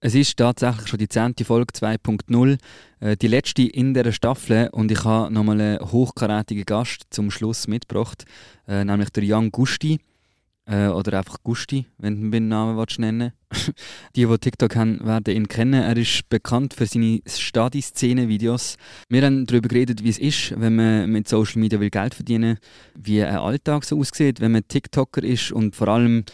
Es ist tatsächlich schon die zehnte Folge 2.0, äh, die letzte in dieser Staffel und ich habe nochmal einen hochkarätigen Gast zum Schluss mitgebracht, äh, nämlich der Jan Gusti äh, oder einfach Gusti, wenn du den Namen willst nennen Die, die TikTok haben, werden ihn kennen. Er ist bekannt für seine Stadi-Szene-Videos. Wir haben darüber geredet, wie es ist, wenn man mit Social Media will Geld verdienen will, wie ein Alltag so aussieht, wenn man TikToker ist und vor allem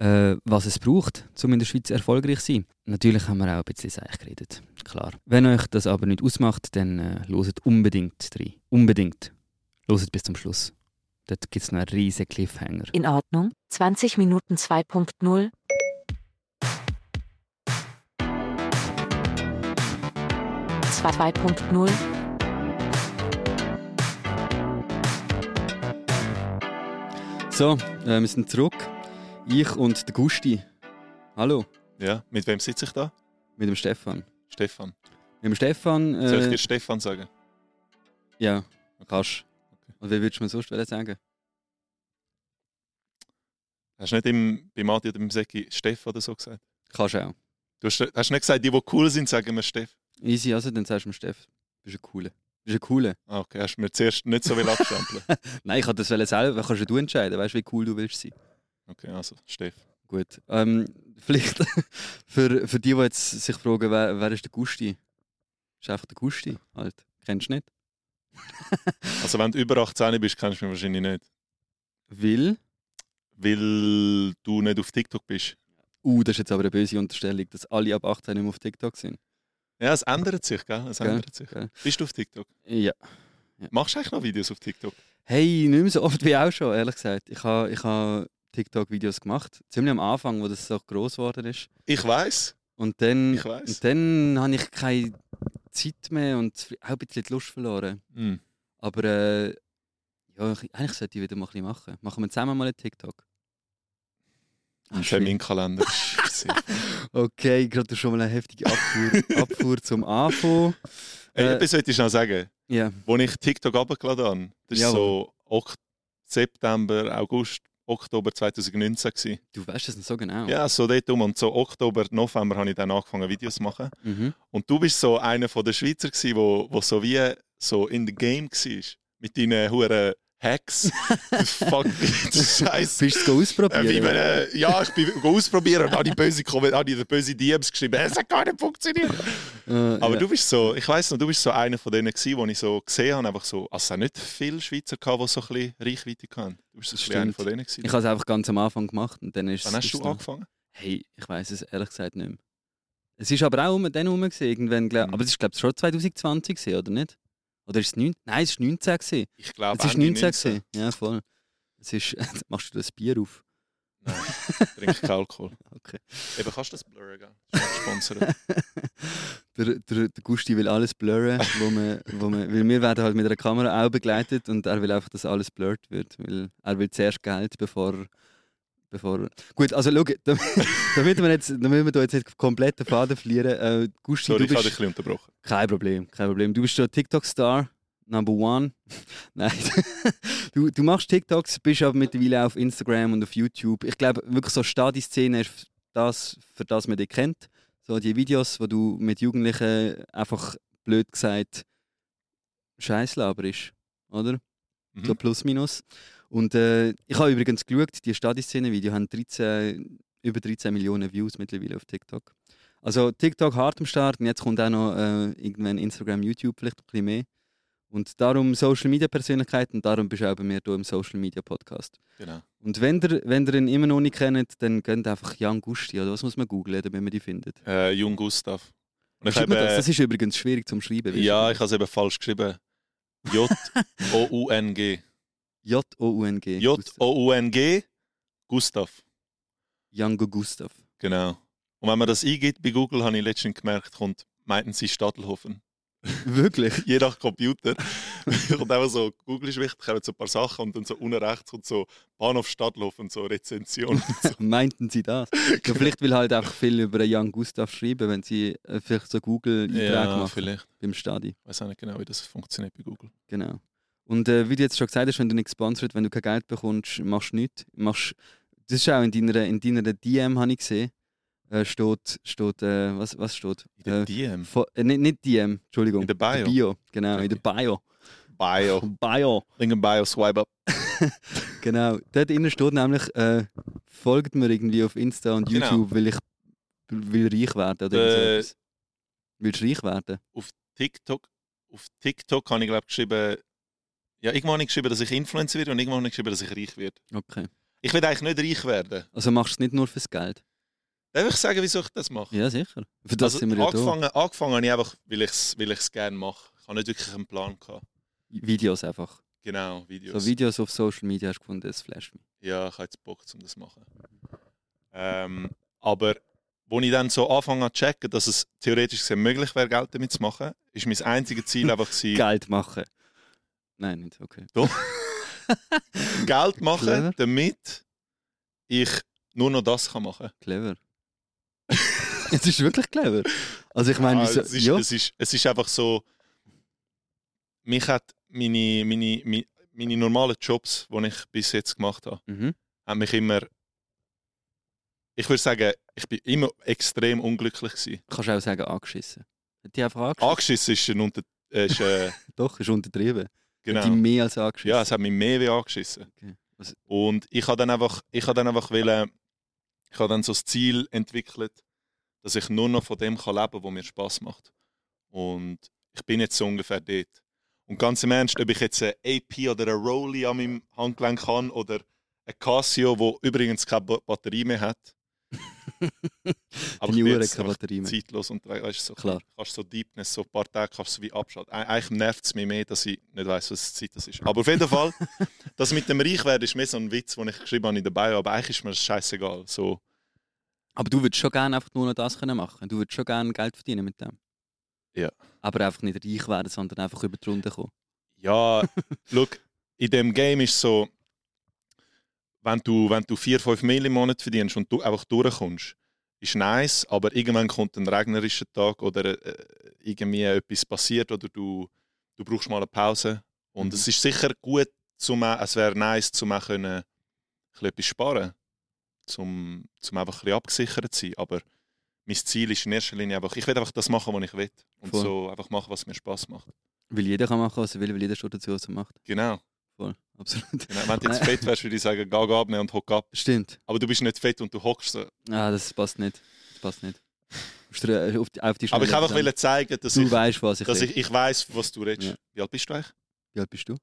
äh, was es braucht, um in der Schweiz erfolgreich zu sein. Natürlich haben wir auch ein bisschen Seich geredet, klar. Wenn euch das aber nicht ausmacht, dann äh, loset unbedingt rein. Unbedingt. Loset bis zum Schluss. Dort gibt es noch einen riesigen Cliffhanger. In Ordnung. 20 Minuten 2.0. Zwei- 2.0. So, äh, wir sind zurück. Ich und der Gusti. Hallo, Ja, mit wem sitze ich da? mit dem Stefan. Stefan. Mit dem Stefan. Äh, Soll ich dir Stefan sagen? Ja, kannst. Und wie würdest du mir sonst sagen? Hast du nicht im, beim Adi oder beim Seki Steff oder so gesagt? Kannst auch. Du hast, hast nicht gesagt, die, die cool sind, sagen wir Steff. Easy, also dann sagst du mir Steff. Bist ein cooler. Bist ein cooler. Ah, okay, hast du mir zuerst nicht so viel abstempeln. Nein, ich kann das selber. Kannst du entscheiden. Weißt du, wie cool du willst sein. Okay, also Steff. Gut. Ähm, vielleicht für, für die, die jetzt sich fragen, wer, wer ist der Gusti? Ist einfach der Gusti. Halt. Kennst du nicht? Also wenn du über 18 bist, kennst du mich wahrscheinlich nicht. Will. Weil du nicht auf TikTok bist. Uh, das ist jetzt aber eine böse Unterstellung, dass alle ab 18 nicht mehr auf TikTok sind. Ja, es ändert sich, gell? Es Gell, ändert sich. gell. Bist du auf TikTok? Ja. Machst du eigentlich noch Videos auf TikTok? Hey, nicht mehr so oft wie auch schon, ehrlich gesagt. Ich habe ich ha TikTok-Videos gemacht. Ziemlich am Anfang, wo das so groß geworden ist. Ich weiß. Und dann, Ich weiss. und dann habe ich keine Zeit mehr und auch ein bisschen die Lust verloren. Hm. Aber äh, ja, ich- eigentlich sollte ich wieder mal ein bisschen machen. Machen wir zusammen mal einen TikTok. Ah, Im shit. Terminkalender. Sehr. Okay, gerade schon mal eine heftige Abfuhr, Abfuhr zum Anfang. Ey, Äh, etwas wollte ich noch sagen. Ja, Als ich TikTok abgeladen habe, das war Jawohl. so September, August, Oktober 2019. Gewesen. du weißt das nicht so genau. Ja, so dort um. Und so Oktober, November habe ich dann angefangen, Videos zu machen. Mhm. Und du bist so einer von der Schweizer, gewesen, wo, wo so wie so in the game war. Mit deinen huren Hacks. Fuck, Scheiße. Bist du es Äh, ausprobieren? man, äh, ja, ich bin ausprobieren und habe die böse, habe die böse DMs geschrieben. Es hat gar nicht funktioniert. Äh, Aber ja. du bist so, ich weiss noch, du bist so einer von denen gewesen, wo ich so gesehen habe, einfach so, also es nicht viele Schweizer gehabt, die so ein bisschen Reichweite hatten. Du bist so ein einer von denen gewesen. Ich habe es einfach ganz am Anfang gemacht und dann ist Wann hast du angefangen? Hey, ich weiß es ehrlich gesagt nicht mehr. Es ist aber auch um, dann rum gewesen, irgendwann, glaub, Mhm. aber es ist glaube ich schon 2020 gewesen, oder nicht? Oder ist es 19? Nein, es ist 19 gewesen. Ich glaube, Es ist 19 gewesen. Ja, voll. Es ist, machst du das Bier auf? Nein, ich trinke keinen Alkohol. Okay. Eben, kannst du das blurren, gell? Gesponsert. der, der, der Gusti will alles blurren, wo man, wo man, weil wir werden halt mit einer Kamera auch begleitet und er will einfach, dass alles blurrt wird, weil er will zuerst Geld, bevor er- bevor Gut, also schau, damit, damit wir jetzt, damit wir jetzt nicht komplett den Faden verlieren, äh, Gusti, Sorry, du ich habe dich bist ein bisschen unterbrochen. kein Problem, kein Problem. Du bist schon TikTok-Star, Number One. Nein, du, du machst TikToks, bist aber mittlerweile auf Instagram und auf YouTube. Ich glaube wirklich so Stadi-Szene ist das, für das man dich kennt. So die Videos, wo du mit Jugendlichen einfach blöd gesagt Scheiß laberst, oder? Mhm. So plus minus. Und äh, ich habe übrigens geschaut, die Stadi-Szene-Videos haben 13, über 13 Millionen Views mittlerweile auf TikTok. Also TikTok hart am Start und jetzt kommt auch noch äh, irgendwann Instagram, YouTube vielleicht ein bisschen mehr. Und darum Social Media Persönlichkeit und darum bist du auch bei mir hier im Social Media Podcast. Genau. Und wenn ihr, wenn ihr ihn immer noch nicht kennt, dann geht einfach Jan Gusti oder was muss man googlen, damit man die findet. Äh, Jung Gustav. Und ich Schreibt man habe, das? das ist übrigens schwierig zum Schreiben. ja, ich habe es eben falsch geschrieben. J-O-U-N-G. J-O-U-N-G. J-O-U-N-G. Gustav. Jango Gustav. Genau. Und wenn man das eingibt bei Google, habe ich letztens gemerkt, kommt, meinten sie Stadelhofen. Wirklich? Je nach Computer. und einfach so, Google ist wichtig, kommen so ein paar Sachen und dann so unten rechts kommt so Bahnhof Stadelhofen, so Rezension. so. Meinten sie das? Ja, vielleicht will halt einfach viel über Jan Gustav schreiben, wenn sie äh, vielleicht so Google-Einträge ja, machen vielleicht. beim Stadi. Ich weiß auch nicht genau, wie das funktioniert bei Google. Genau. Und äh, wie du jetzt schon gesagt hast, wenn du nicht gesponsert, wenn du kein Geld bekommst, machst du nichts. Machst, das ist auch in deiner, in deiner DM, habe ich gesehen. äh, steht, steht äh, was, was steht? In der Äh, DM. Fo- äh, nicht, nicht DM, Entschuldigung. In der Bio. Bio, genau, in der Bio. Bio. Bio. Link in Bio, swipe up. Genau. Dort innen steht nämlich, äh, folgt mir irgendwie auf Insta und Genau. YouTube, weil ich will reich werden oder Äh. Willst du reich werden? Auf TikTok, auf TikTok habe ich glaube geschrieben, ja, irgendwann habe ich geschrieben, dass ich Influencer werde und irgendwann habe ich geschrieben, dass ich reich werde. Okay. Ich will eigentlich nicht reich werden. Also machst du es nicht nur fürs Geld? Darf ich sagen, wieso ich das mache? Ja, sicher. Für das also, sind wir ja da. angefangen, angefangen habe ich einfach, weil ich es weil ich's gerne mache. Ich habe nicht wirklich einen Plan gehabt. Videos einfach. Genau, Videos. So Videos auf Social Media hast du gefunden, das flasht mich. ja, ich habe jetzt Bock, um das zu machen. Ähm, aber als ich dann so anfange zu checken, dass es theoretisch gesehen möglich wäre, Geld damit zu machen, ist mein einziges Ziel einfach gewesen, Geld machen. Nein, nicht okay. Geld machen, Clever. damit ich nur noch das kann machen Clever. es ist wirklich clever. Also ich meine, Ah, wieso, es, ist, ja, es, ist, es ist einfach so, mich hat meine, meine, meine, meine normalen Jobs, die ich bis jetzt gemacht habe, mhm. haben mich immer, ich würde sagen, ich bin immer extrem unglücklich gewesen. kannst du auch sagen, angeschissen. Hat die einfach angeschissen? Angeschissen ist ein unter, äh, ist, äh, Doch, ist untertrieben. Genau. Hat die mehr als angeschissen. Ja, es hat mich mehr wie angeschissen. Okay. Und ich habe dann einfach, ich habe dann einfach wollen, ich habe dann so das Ziel entwickelt, dass ich nur noch von dem kann leben, was mir Spaß macht. Und ich bin jetzt so ungefähr dort. Und ganz im Ernst, ob ich jetzt eine AP oder eine Rolli an meinem Handgelenk habe oder ein Casio, wo übrigens keine Ba- Batterie mehr hat. Deine ich bin Uhr hat jetzt keine einfach Batterie mehr. Zeitlos und weißt, du, so, Klar. kannst so Deepness, so ein paar Tage kannst du wie abschalten. Eig- Eigentlich nervt es mich mehr, dass ich nicht weiß, was Zeit das ist. Aber auf jeden Fall, das mit dem Reichwerden ist mehr so ein Witz, den ich geschrieben habe in der Bio, aber eigentlich ist mir das scheißegal. So, Aber du würdest schon gerne einfach nur noch das können machen. Du würdest schon gerne Geld verdienen mit dem. Ja. Aber einfach nicht reich werden, sondern einfach über die Runde kommen. ja, look, in dem Game ist so, wenn du, wenn du 4, 5 Mail im Monat verdienst und du einfach durchkommst, ist nice, aber irgendwann kommt ein regnerischer Tag oder äh, irgendwie etwas passiert oder du, du brauchst mal eine Pause. Und Mhm. es ist sicher gut, zum, es wäre nice, zum auch können, ein bisschen etwas sparen, zum, zum einfach ein bisschen abgesichert zu sein. Aber mein Ziel ist in erster Linie einfach, ich will einfach das machen, was ich will. Und Voll. so einfach machen, was mir Spaß macht. Weil jeder kann machen, was er will, weil jeder steht dazu, was er macht. Genau. Voll, absolut. genau. Wenn du jetzt fett wärst, würde ich sagen, geh, abnehmen und hock ab. Stimmt. Aber du bist nicht fett und du hockst so. Ah, das passt nicht. Das passt nicht. Äh, Auf die, auf die Aber ich einfach will zeigen, dass Du ich, weißt, was ich dass ich, ich weiß, was du redest. Ja. Wie alt bist du eigentlich? Wie alt bist du?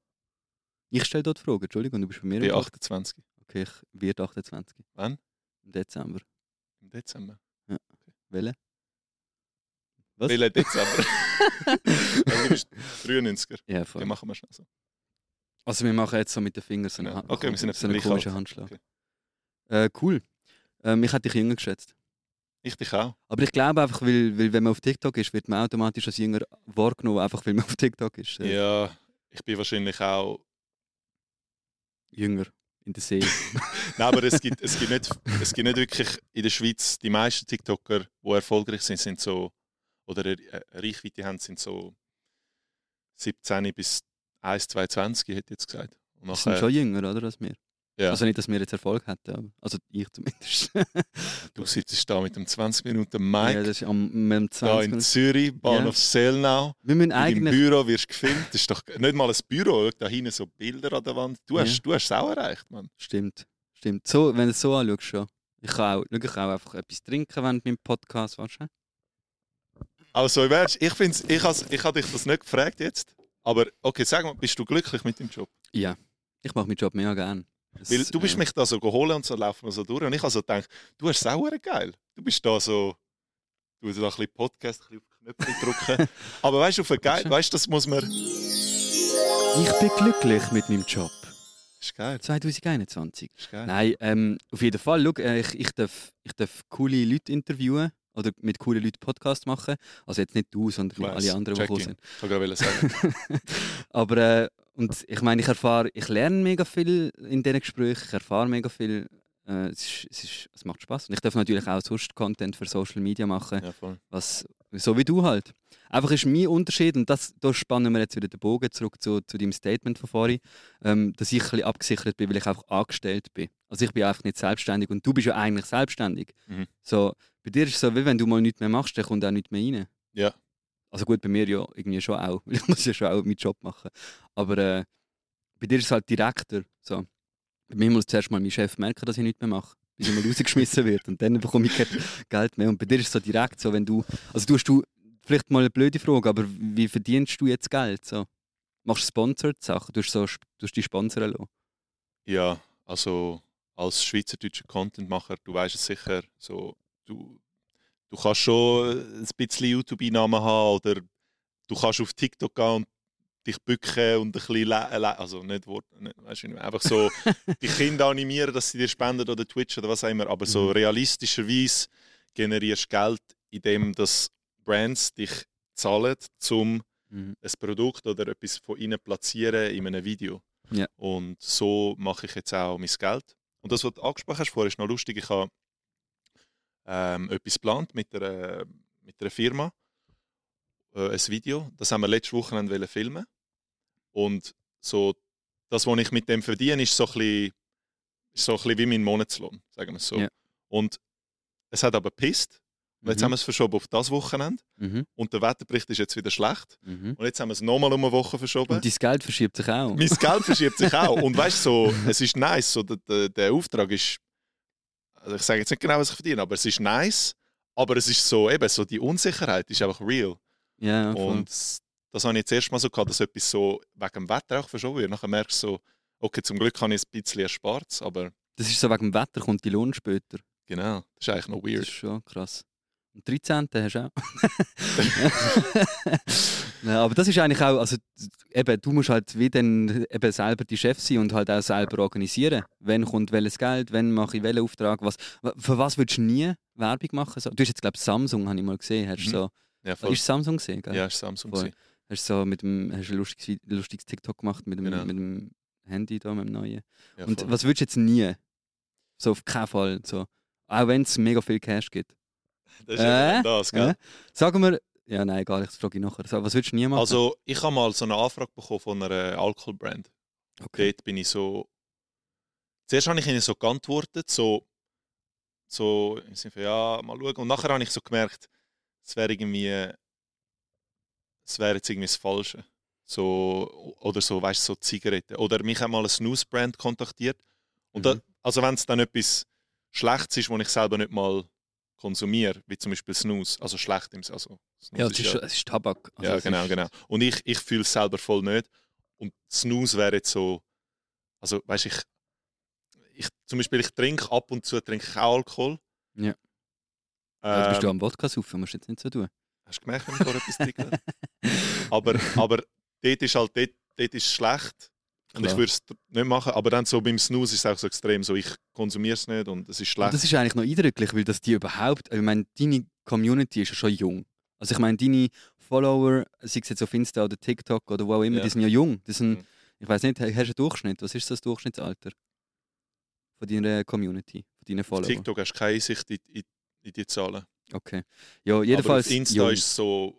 Ich stelle dort Fragen, Entschuldigung, du bist bei mir Ich bin im Podcast. 28. Okay, ich werde 28. Wann? Im Dezember. Im Dezember. Welche? Was? Welchen Dezember? also, du bist 93er. Ja, Ja, voll. machen wir schnell so. Also wir machen jetzt so mit den Fingern so einen, Ja. Hand- Okay, wir sind so einen komischen alt. Handschlag. Okay. Äh, cool. Ähm, ich hätte dich jünger geschätzt. Ich dich auch. Aber ich glaube einfach, weil, weil wenn man auf TikTok ist, wird man automatisch als jünger wahrgenommen, einfach weil man auf TikTok ist. Äh, Ja, ich bin wahrscheinlich auch. Jünger in der Seele. Nein, aber es gibt, es, gibt nicht, es gibt nicht wirklich in der Schweiz, die meisten TikToker, die erfolgreich sind, sind so, oder eine eine Reichweite haben, sind so 17 bis 1, 22, hätte ich jetzt gesagt. Und Das sind nachher, schon jünger, oder, als wir. ja, Also nicht, dass wir jetzt Erfolg hätten, aber, also ich zumindest. du sitzt da mit dem 20 Minuten ja, Mic, das ist am, am da 20 in Minuten. Zürich, Bahnhof Selnau. Wir müssen In eigentlich... Büro wirst du gefilmt. Das ist doch nicht mal ein Büro. Da hinten so Bilder an der Wand. Du hast, Ja. du hast es auch erreicht, Mann. Stimmt, stimmt. So, wenn du es so anschaust, schon. Ich kann auch, ich kann auch einfach etwas trinken während meinem Podcast, weißt du? Also, im ich finde ich has, ich habe dich das nicht gefragt jetzt. Aber okay, sag mal, bist du glücklich mit dem Job? Ja. Ich mache meinen Job mega gern. Es, Weil du bist äh, mich da so geholt und so laufen wir so durch. Und ich habe so gedacht, du hast sauer geil. Du bist da so, du hast da ein bisschen Podcast, ein bisschen auf Knöpfe drücken. Aber weißt du, auf geil, weißt du, das muss man. Ich bin glücklich mit meinem Job. ist geil. 2021. Ist geil. Nein, ähm, auf jeden Fall. Schau, äh, ich, ich, darf, ich darf coole Leute interviewen oder mit coolen Leuten Podcast machen. Also jetzt nicht du, sondern weiss. alle anderen, die gekommen Checking. sind. Ich wollte gerade sagen. Aber äh, und ich meine, ich erfahre, ich lerne mega viel in diesen Gesprächen, ich erfahre mega viel. Äh, es, ist, es, ist, es macht Spaß. Und ich darf natürlich auch sonst Content für Social Media machen, Ja, was so wie du halt. Einfach ist mein Unterschied, und das, da spannen wir jetzt wieder den Bogen zurück zu, zu deinem Statement von vorhin, ähm, dass ich ein bisschen abgesichert bin, weil ich einfach angestellt bin. Also ich bin einfach nicht selbstständig und du bist ja eigentlich selbstständig. Mhm. So, bei dir ist es so, wie wenn du mal nichts mehr machst, dann kommt auch nichts mehr rein. Ja. Also gut, bei mir ja irgendwie schon auch, weil ich muss ja schon auch meinen Job machen. Aber äh, bei dir ist es halt direkter. So. Bei mir muss zuerst mal mein Chef merken, dass ich nichts mehr mache, bis ich mal rausgeschmissen wird und dann bekomme ich kein Geld mehr. Und bei dir ist es so direkt so, wenn du, also du hast du, vielleicht mal eine blöde Frage, aber wie verdienst du jetzt Geld? So? Machst du sponsored Sachen? Du hast, so, du hast die sponsoren lassen? Ja, also als schweizerdeutscher Contentmacher, du weißt es sicher, so, du, du kannst schon ein bisschen YouTube-Einnahmen haben oder du kannst auf TikTok gehen und dich bücken und ein bisschen, also nicht Wort, nicht, weißt du, einfach so die Kinder animieren, dass sie dir spenden oder Twitch oder was auch immer, aber so Mhm. realistischerweise generierst du Geld, indem dass Brands dich zahlen, um Mhm. ein Produkt oder etwas von ihnen platzieren in einem Video. Ja. Und so mache ich jetzt auch mein Geld. Und das, was du angesprochen hast vorher, ist noch lustig. Ich habe ähm, etwas geplant mit einer, mit einer Firma, äh, ein Video. Das haben wir letzte Woche filmen. Und so, das, was ich mit dem verdiene, ist so ein bisschen, so ein bisschen wie mein Monatslohn, sagen wir es so. Ja. Und es hat aber gepisst. Und Jetzt Mhm. haben wir es verschoben auf das Wochenende. Mhm. Und der Wetterbericht ist jetzt wieder schlecht. Mhm. Und jetzt haben wir es nochmal um eine Woche verschoben. Und dein Geld verschiebt sich auch. Mein Geld verschiebt sich auch. Und weißt du, so, es ist nice. So, der, der, der Auftrag ist. Also ich sage jetzt nicht genau, was ich verdiene, aber es ist nice. Aber es ist so, eben, so die Unsicherheit ist einfach real. ja, voll. Und das habe ich jetzt erst mal so gehabt, dass etwas so wegen dem Wetter auch verschoben wird. Nachher merkst du so, okay, zum Glück habe ich ein bisschen erspart, aber das ist so wegen dem Wetter, kommt die Lohn später. genau, das ist eigentlich noch Das weird. ist schon krass. Und 13. hast du auch. ja, aber das ist eigentlich auch, also eben, du musst halt wie dann eben selber die Chef sein und halt auch selber organisieren. Wann kommt welches Geld, wann mache ich welchen Auftrag, was, für was würdest du nie Werbung machen? So, du hast jetzt, glaube ich, Samsung, habe ich mal gesehen. Hast du Mhm. so, Ja, voll. ist Samsung gesehen, gell? ja, ist Samsung. Voll. Hast du so mit dem, hast du ein lustiges, lustiges TikTok gemacht mit dem, Genau. mit dem Handy da, mit dem neuen. Ja, und voll. was würdest du jetzt nie? So auf keinen Fall. So. Auch wenn es mega viel Cash gibt. das ist ja Äh? das, gell? Äh? Sagen wir, ja, nein, egal, das frage ich nachher. So, was würdest du nie machen? Also, ich habe mal so eine Anfrage bekommen von einer Alkoholbrand. okay. Dort bin ich so. Zuerst habe ich ihnen so geantwortet, so, so im Sinne von, ja, mal schauen. Und nachher habe ich so gemerkt, es wäre irgendwie. Es wäre jetzt irgendwie das Falsche. So, oder so, weißt du, so Zigaretten. Oder mich hat mal ein Snooze-Brand kontaktiert. Und da, Mhm. also, wenn es dann etwas Schlechtes ist, was ich selber nicht mal konsumiere, wie zum Beispiel Snooze, also schlecht im also Snooze ja, es ist, es ist Tabak. Also ja, genau, ist, genau. Und ich, ich fühle es selber voll nicht. Und Snooze wäre jetzt so, also weißt ich, ich zum Beispiel ich trinke ab und zu trinke ich auch Alkohol. Ja. Ja, du bist du Ähm, am Wodka saufen, musst du jetzt nicht so tun. Hast du gemerkt, wenn ich vorher etwas trinke? aber, aber dort ist halt, dort, dort ist schlecht. Und ich Klar. würde es nicht machen. Aber dann so beim Snooze ist es auch so extrem, so ich konsumiere es nicht und es ist Und schlecht. das ist eigentlich noch eindrücklich, weil das die überhaupt, ich meine, deine Community ist ja schon jung. Also ich meine, deine Follower, sei es jetzt auf Insta oder TikTok oder wo auch immer, Ja. die sind ja jung. Die sind, Mhm. ich weiß nicht, hast du einen Durchschnitt? Was ist das Durchschnittsalter von deiner Community, von deinen auf Followern? TikTok hast du keine Einsicht in, in, in die Zahlen. Okay. Ja, jedenfalls. aber auf Insta jung. ist es so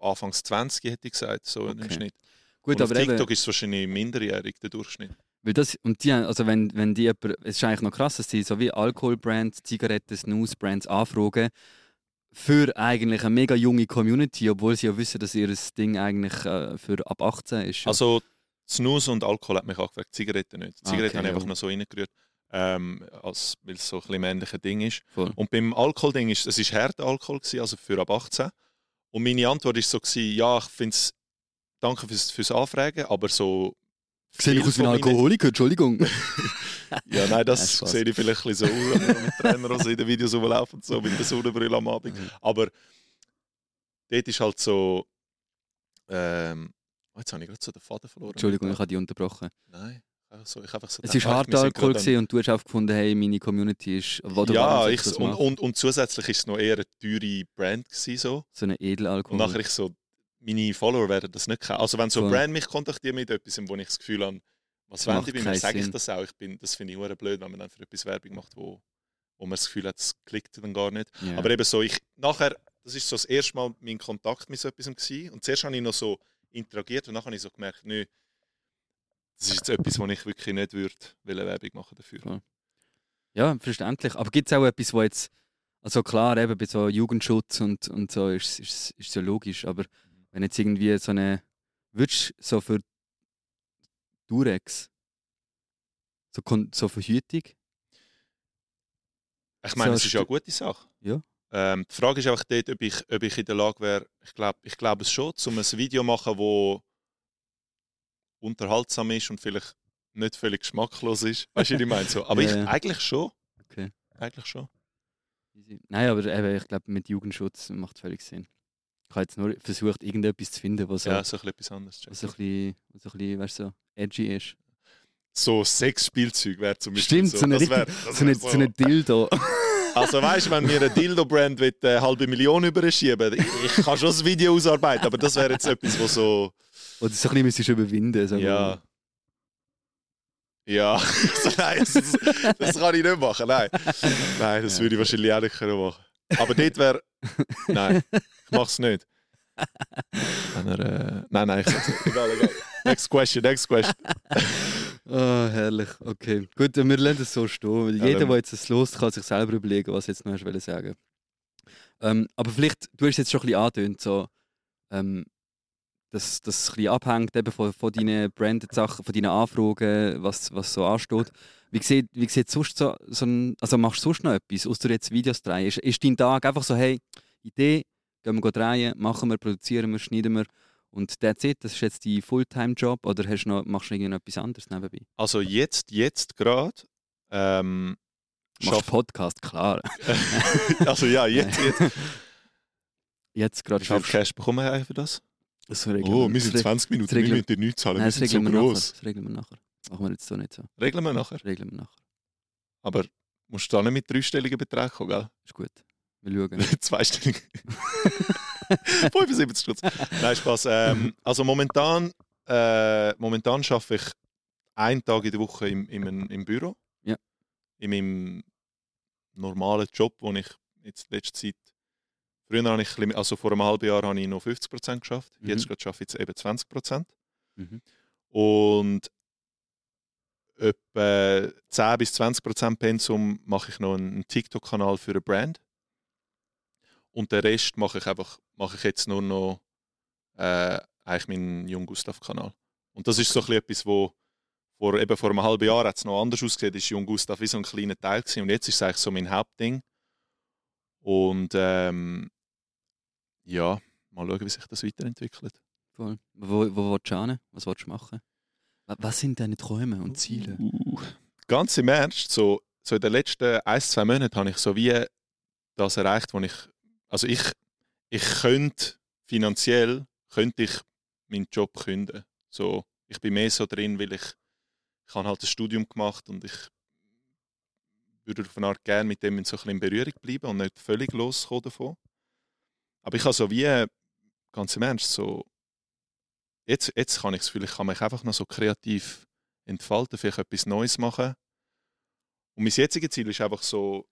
Anfangs 20, hätte ich gesagt, so im Okay. Schnitt. Gut, und auf aber eben, TikTok ist es wahrscheinlich minderjährig, der Durchschnitt. Weil das, und die, also wenn, wenn die jemand, es ist eigentlich noch krass, dass sie so wie Alkoholbrands, Zigaretten, Snooze-Brands anfragen für eigentlich eine mega junge Community, obwohl sie ja wissen, dass ihr Ding eigentlich äh, für ab 18 ist. ja. Also Snooze und Alkohol hat mich angefragt, Zigaretten nicht. Ah, Zigaretten okay, habe ich einfach ja. noch so reingerührt, ähm, als, weil es so ein bisschen männliches Ding ist. Voll. Und beim Alkohol-Ding ist es ist härter Alkohol, gewesen, also für ab 18. Und meine Antwort ist so, gewesen, ja, ich finde es, danke fürs, fürs Anfragen, aber so... Sehe ich aus wie ein Alkoholiker, Entschuldigung. Ja, nein, das Spaß. sehe ich vielleicht ein bisschen so aus, wenn mit Trainer so in den Videos rumlaufen, so mit der Sonnenbrille am Abend. Mhm. Aber dort ist halt so... Ähm, oh, jetzt habe ich gerade so den Faden verloren. Entschuldigung, ich habe dich unterbrochen. Nein, einfach so, ich einfach so Es war wir sind Alkohol gewesen und du hast auch gefunden, hey, meine Community ist. Ja, ich, und, und, und zusätzlich ist es noch eher eine teure Brand gewesen, so. so eine Und Edelalkohol. nachher ich so, meine Follower werden das nicht kennen. Also wenn so eine. Brand mich kontaktiert mit etwas, wo ich das Gefühl habe, was macht die bei mir, sage ich das auch. Ich bin, das finde ich hure blöd, wenn man dann für etwas Werbung macht, wo, wo man das Gefühl hat, es klickt dann gar nicht. ja. Aber eben so, ich, nachher, das ist so das erste Mal mein Kontakt mit so etwas gewesen. Und zuerst habe ich noch so interagiert und dann habe ich so gemerkt, nö, das ist jetzt etwas, wo ich wirklich nicht würde Werbung machen dafür. Ja. Ja, verständlich. Aber gibt es auch etwas, wo jetzt, also klar, eben bei so Jugendschutz und, und so ist es ist, ist ja logisch, aber wenn jetzt irgendwie so eine, würdest du so für Durex, so, so Verhütung, Ich meine, So es ist ja eine gute Sache. Ja. Ähm, die Frage ist einfach dort, ob ich, ob ich in der Lage wäre, ich glaube ich glaub es schon, um ein Video zu machen, das unterhaltsam ist und vielleicht nicht völlig geschmacklos ist. Weißt du, was ich meine? So. Aber Ja, ich, ja. eigentlich schon. Okay. Eigentlich schon. Nein, aber eben, ich glaube, mit Jugendschutz macht völlig Sinn. Ich habe jetzt nur versucht, irgendetwas zu finden, was so, Ja, so ein bisschen etwas anderes. was so ein bisschen, was so ein bisschen weißt, du, so edgy ist. So Sexspielzeug wäre zum Beispiel Stimmt, so. so eine, wär, so eine, wär so eine Dildo. Also weißt du, wenn mir eine Dildo-Brand eine halbe Million überschieben ich, ich kann schon das Video ausarbeiten, aber das wäre jetzt etwas, wo so... Oder so ein bisschen müsstest du überwinden. So Ja. Ja, nein, das, das, kann ich nicht machen, nein. Nein, das Ja. würde ich wahrscheinlich auch nicht können machen. Aber dort wäre... Nein, ich mache es nicht. Er, äh, nein, nein, ich sag's nicht. Egal, egal. Next question, next question. Ah, herrlich. Okay. Gut, wir lassen es so stehen. Ja, jeder, dann- der jetzt es los, kann sich selber überlegen, was jetzt noch hast sagen. Ähm, aber vielleicht, du hast es jetzt schon ein bisschen angetönt, so, ähm, dass es ein bisschen abhängt eben von, von deinen branded Sachen, von deinen Anfragen, was, was so ansteht. Wie sieht, wie sieht sonst so, so ein, also machst du sonst noch etwas, außer jetzt Videos drehen? Ist, ist dein Tag einfach so, hey, Idee, gehen wir drehen, machen wir, produzieren wir, schneiden wir und that's it, das ist jetzt dein Fulltime-Job oder hast du noch, machst du irgendetwas anderes nebenbei? Also jetzt, jetzt gerade... Ähm, Machst Podcast, klar. also ja, jetzt, jetzt. Jetzt gerade viel schaffst Cash bekommen für das? Oh, wir sind das 20 Minuten, wir müssen dir nichts zahlen, Nein, wir das sind so wir nachher. gross. Das regeln wir nachher. Machen wir jetzt so nicht so. Regeln wir nachher. Das regeln wir nachher. Aber musst du da nicht mit dreistelligen Beträgen kommen, gell? Ist gut. Wir schauen. Zweistellig. 75 Stutz. Nein, Spaß. Ähm, also momentan, äh, momentan arbeite ich einen Tag in der Woche im, im, im Büro. Ja. In meinem normalen Job, wo ich jetzt letzte Zeit. Früher habe ich, also vor einem halben Jahr habe ich noch 50% geschafft. Mhm. Jetzt gerade schaffe ich jetzt eben 20%. Mhm. Und etwa 10 bis 20% Pensum mache ich noch einen TikTok-Kanal für eine Brand. Und den Rest mache ich einfach, mache ich jetzt nur noch äh, eigentlich meinen Jung Gustav-Kanal. Und das ist so ein bisschen etwas, wo vor, eben vor einem halben Jahr hat es noch anders ausgesehen, ist Jung Gustav wie so ein kleiner Teil gewesen. Und jetzt ist es eigentlich so mein Hauptding. Und ähm, ja, mal schauen, wie sich das weiterentwickelt. Voll. Wo, wo willst du hin? Was willst du machen? Wa- Was sind deine Träume und Ziele? Uh, ganz im Ernst, so, so in den letzten ein, zwei Monaten habe ich so wie das erreicht, wo ich, also ich, ich könnte finanziell, könnte ich meinen Job künden. So, ich bin mehr so drin, weil ich, ich habe halt ein Studium gemacht und ich würde auf eine Art gerne mit dem in so ein bisschen in Berührung bleiben und nicht völlig loskommen davon. Aber ich habe so wie, ganz im Ernst, so, jetzt, jetzt kann ich Gefühl, ich kann mich einfach noch so kreativ entfalten, vielleicht etwas Neues machen. Und mein jetziges Ziel ist einfach so,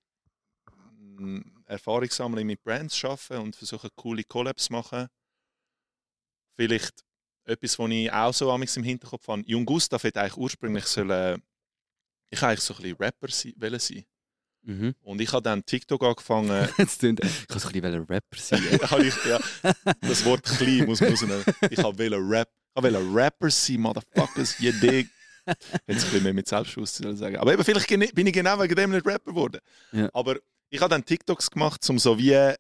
mm, Erfahrung sammeln mit Brands schaffen und versuchen, coole Collabs zu machen. Vielleicht etwas, was ich auch so amigs im Hinterkopf habe. Jung Gustav hätte eigentlich ursprünglich sollen, ich eigentlich so ein bisschen Rapper sein, wollen sein. Mhm. Und ich habe dann TikTok angefangen, Jetzt klingt, ich kann so ein bisschen Rapper sein. ich, ja, das Wort klein muss man rausnehmen. Ich wollte Rap, ich wollte Rapper sein, Motherfuckers, je dig. Jetzt ein bisschen mehr mit Selbstbewusstsein sagen. Aber eben, vielleicht bin ich genau wegen dem nicht Rapper geworden. Ja. Aber ich habe dann TikToks gemacht, um so wie eine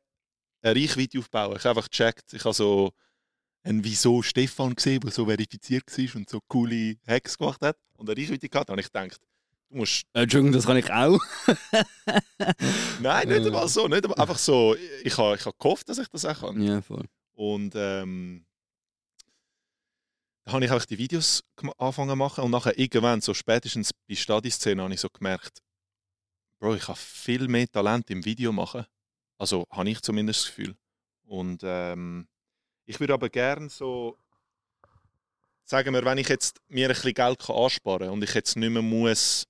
Reichweite aufzubauen. Ich habe einfach gecheckt, ich habe so einen Wieso Stefan gesehen, der so verifiziert war und so coole Hacks gemacht hat und eine Reichweite gehabt. Und ich gedacht, du musst Äh, Entschuldigung, das kann ich auch. Nein, nicht Ja. einmal so. Nicht einmal, einfach so, ich habe ich habe gehofft, dass ich das auch kann. ja, voll. Und ähm, da habe ich einfach die Videos angefangen zu machen und nachher irgendwann, so spätestens bei Stadi-Szene, habe ich so gemerkt, Bro, ich habe viel mehr Talent im Video machen. Also habe ich zumindest das Gefühl. Und ähm, ich würde aber gerne so, sagen wir, wenn ich jetzt mir ein bisschen Geld kann ansparen kann und ich jetzt nicht mehr muss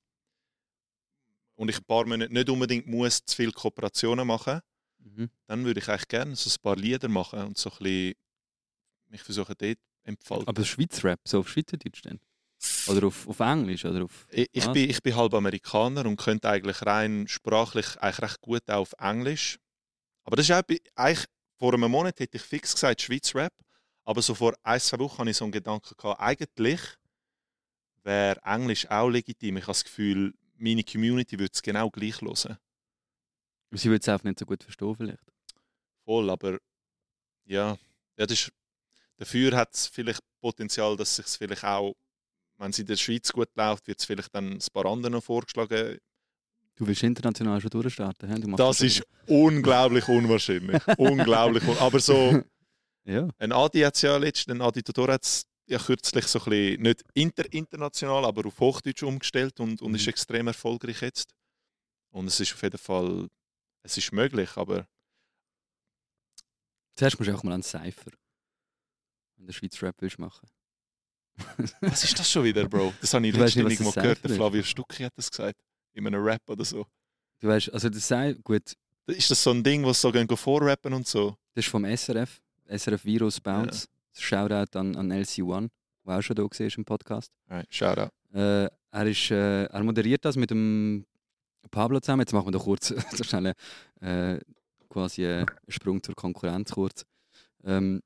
und ich ein paar Monate nicht unbedingt muss zu viele Kooperationen machen, Mhm. dann würde ich eigentlich gerne so ein paar Lieder machen und so ein bisschen mich versuchen dort entfalten. Aber Schweizrap, so auf Schweizerdeutsch dann? Oder auf, auf Englisch? Oder auf... Ich, ich, bin, ich bin halb Amerikaner und könnte eigentlich rein sprachlich eigentlich recht gut auch auf Englisch. Aber das ist auch, eigentlich, vor einem Monat hätte ich fix gesagt Schweiz Rap, aber so vor ein, zwei Wochen hatte ich so einen Gedanken gehabt, eigentlich wäre Englisch auch legitim. Ich habe das Gefühl, meine Community würde es genau gleich hören. Sie würde es einfach nicht so gut verstehen vielleicht. Voll, aber ja, ja das ist, dafür hat es vielleicht Potenzial, dass sich vielleicht auch, wenn es in der Schweiz gut läuft, wird es vielleicht dann ein paar anderen noch vorgeschlagen. Du willst international schon durchstarten. hä? Du Das schon ist unglaublich unwahrscheinlich. unglaublich. Un aber so, Ja. ein Adi hat es ja letztens, ein Adi Todor hat es ja kürzlich so ein bisschen, nicht inter international, aber auf Hochdeutsch umgestellt und, und ist Mhm. extrem erfolgreich jetzt. Und es ist auf jeden Fall, es ist möglich, aber Zuerst musst du auch mal an Cypher. Wenn du Schweiz Rap willst machen. was ist das schon wieder, Bro? Das habe ich letztens irgendwo das gehört. Der. Flavio Stucki hat das gesagt. In einem Rap oder so. Du weißt, also das sei gut, Ist das so ein Ding, was so gehen vorrappen und so? das ist vom SRF, SRF Virus Bounce. Shoutout an, an LC1, der auch schon da war im Podcast. Right, shout out. Äh, er, ist, äh, er moderiert das mit dem Pablo zusammen. Jetzt machen wir doch kurz so schnell äh, quasi einen Sprung zur Konkurrenz kurz. Ähm,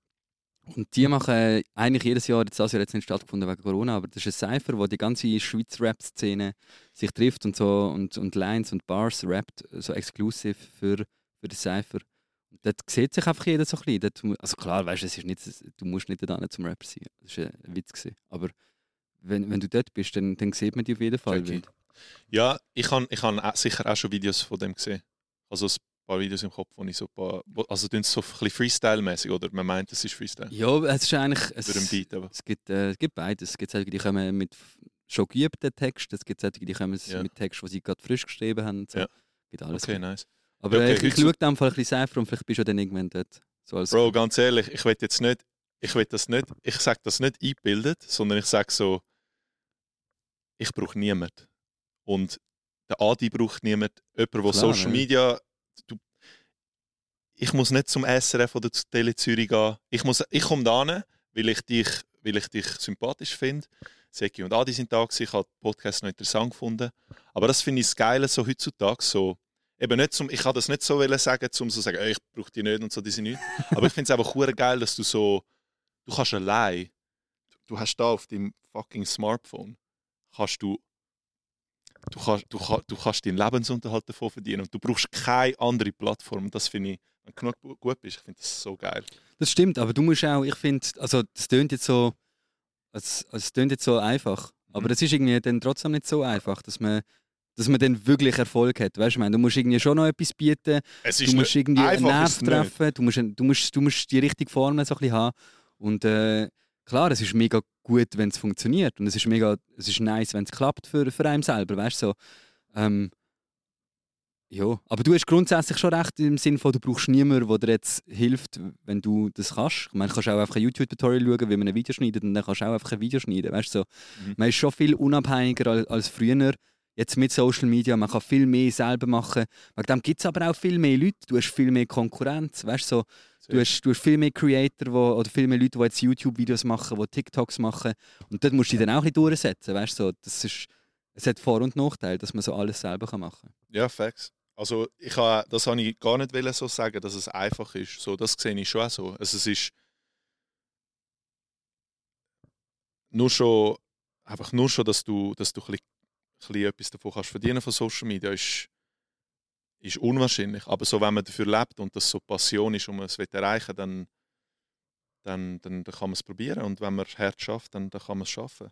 und die machen eigentlich jedes Jahr, jetzt das Jahr jetzt nicht stattgefunden wegen Corona, aber das ist ein Cypher, wo die ganze Schweizer Rap-Szene sich trifft und so und, und Lines und Bars rappt, so exklusiv für, für den Cypher. Dort sieht sich einfach jeder so ein bisschen. Dort, also klar, weißt du, es ist nicht, du musst nicht da zum Rapper sein. Das war ein Witz. Gewesen. Aber wenn, wenn du dort bist, dann, dann sieht man dich auf jeden Fall. Weil, Ja, ich habe ich auch- sicher auch schon Videos von dem gesehen. Also ein paar Videos im Kopf, wo ich so ein paar. Also tun so ein bisschen Freestyle-mäßig, oder? Man meint, es ist Freestyle. ja, es ist eigentlich. Es, Beat, aber. es, gibt, äh, es gibt beides. Es gibt solche, die kommen mit schon geübten Text, es gibt solche, die kommen Ja. mit Text, die sie gerade frisch geschrieben haben. So. Ja. Gibt alles. Okay, nice. Aber okay, ich, ich schaue dann einfach ein bisschen Cypher und vielleicht bist du dann irgendwann dort. So Bro, ganz ehrlich, ich will jetzt nicht. Ich will das nicht. Ich sage das nicht eingebildet, sondern ich sage so. Ich brauche niemand. Und der Adi braucht niemand. Jemand, der Social ja. Media. Du, ich muss nicht zum SRF oder zu Tele Zürich gehen. Ich, muss- ich komme da hin, weil ich dich, weil ich dich sympathisch finde. Seki und Adi sind da gewesen. Ich habe den Podcast noch interessant gefunden. Aber das finde ich das Geile so heutzutage. So, eben nicht zum, ich kann das nicht so sagen, um so zu sagen, «Ey, ich brauche die nicht und so, die sind nicht. Aber ich finde es einfach hure geil, dass du so, du kannst allein, du hast da auf deinem fucking Smartphone, kannst du, du kannst, du, du kannst deinen Lebensunterhalt davon verdienen und du brauchst keine andere Plattform. Das finde ich, wenn du genug gu- gut bist, ich finde das so geil. Das stimmt, aber du musst auch, ich finde, also das tönt jetzt so, es, es tönt jetzt so einfach, aber Mhm. es ist irgendwie dann trotzdem nicht so einfach, dass man, dass man dann wirklich Erfolg hat. Weißt du, ich meine, du musst irgendwie schon noch etwas bieten, du musst irgendwie einen Nerv treffen, du musst, du, musst, du musst die richtige Formel so ein bisschen haben. Und äh, klar, es ist mega gut, wenn es funktioniert und es ist mega, es ist nice, wenn es klappt für, für einen selber, weißt du, so. Ähm, ja, aber du hast grundsätzlich schon recht im Sinne von, du brauchst niemanden, der dir jetzt hilft, wenn du das kannst. Ich meine, du kannst auch einfach ein YouTube-Tutorial schauen, wie man ein Video schneidet und dann kannst du auch einfach ein Video schneiden, weißt du, so. Mhm. Man ist schon viel unabhängiger als, als früher. Jetzt mit Social Media, man kann viel mehr selber machen. Wegen dem gibt es aber auch viel mehr Leute, du hast viel mehr Konkurrenz, weißt du, so. Du hast, du hast viel mehr Creator wo, oder viel mehr Leute, die jetzt YouTube-Videos machen, die TikToks machen. Und dort musst du dich dann auch ein bisschen durchsetzen. Weißt, so, das ist, es hat Vor- und Nachteile, dass man so alles selber kann machen Ja, Facts. Also ich ha, das habe ich gar nicht so sagen, dass es einfach ist. So, das sehe ich schon auch so. Also, es ist nur schon, einfach nur schon, dass du, dass du ein bisschen, bisschen etwas davon kannst verdienen von Social Media, ist, ist unwahrscheinlich. Aber so, wenn man dafür lebt und das so Passion ist und man es erreichen dann, dann, dann, dann kann man es probieren. Und wenn man hart schafft, dann, dann kann man es schaffen.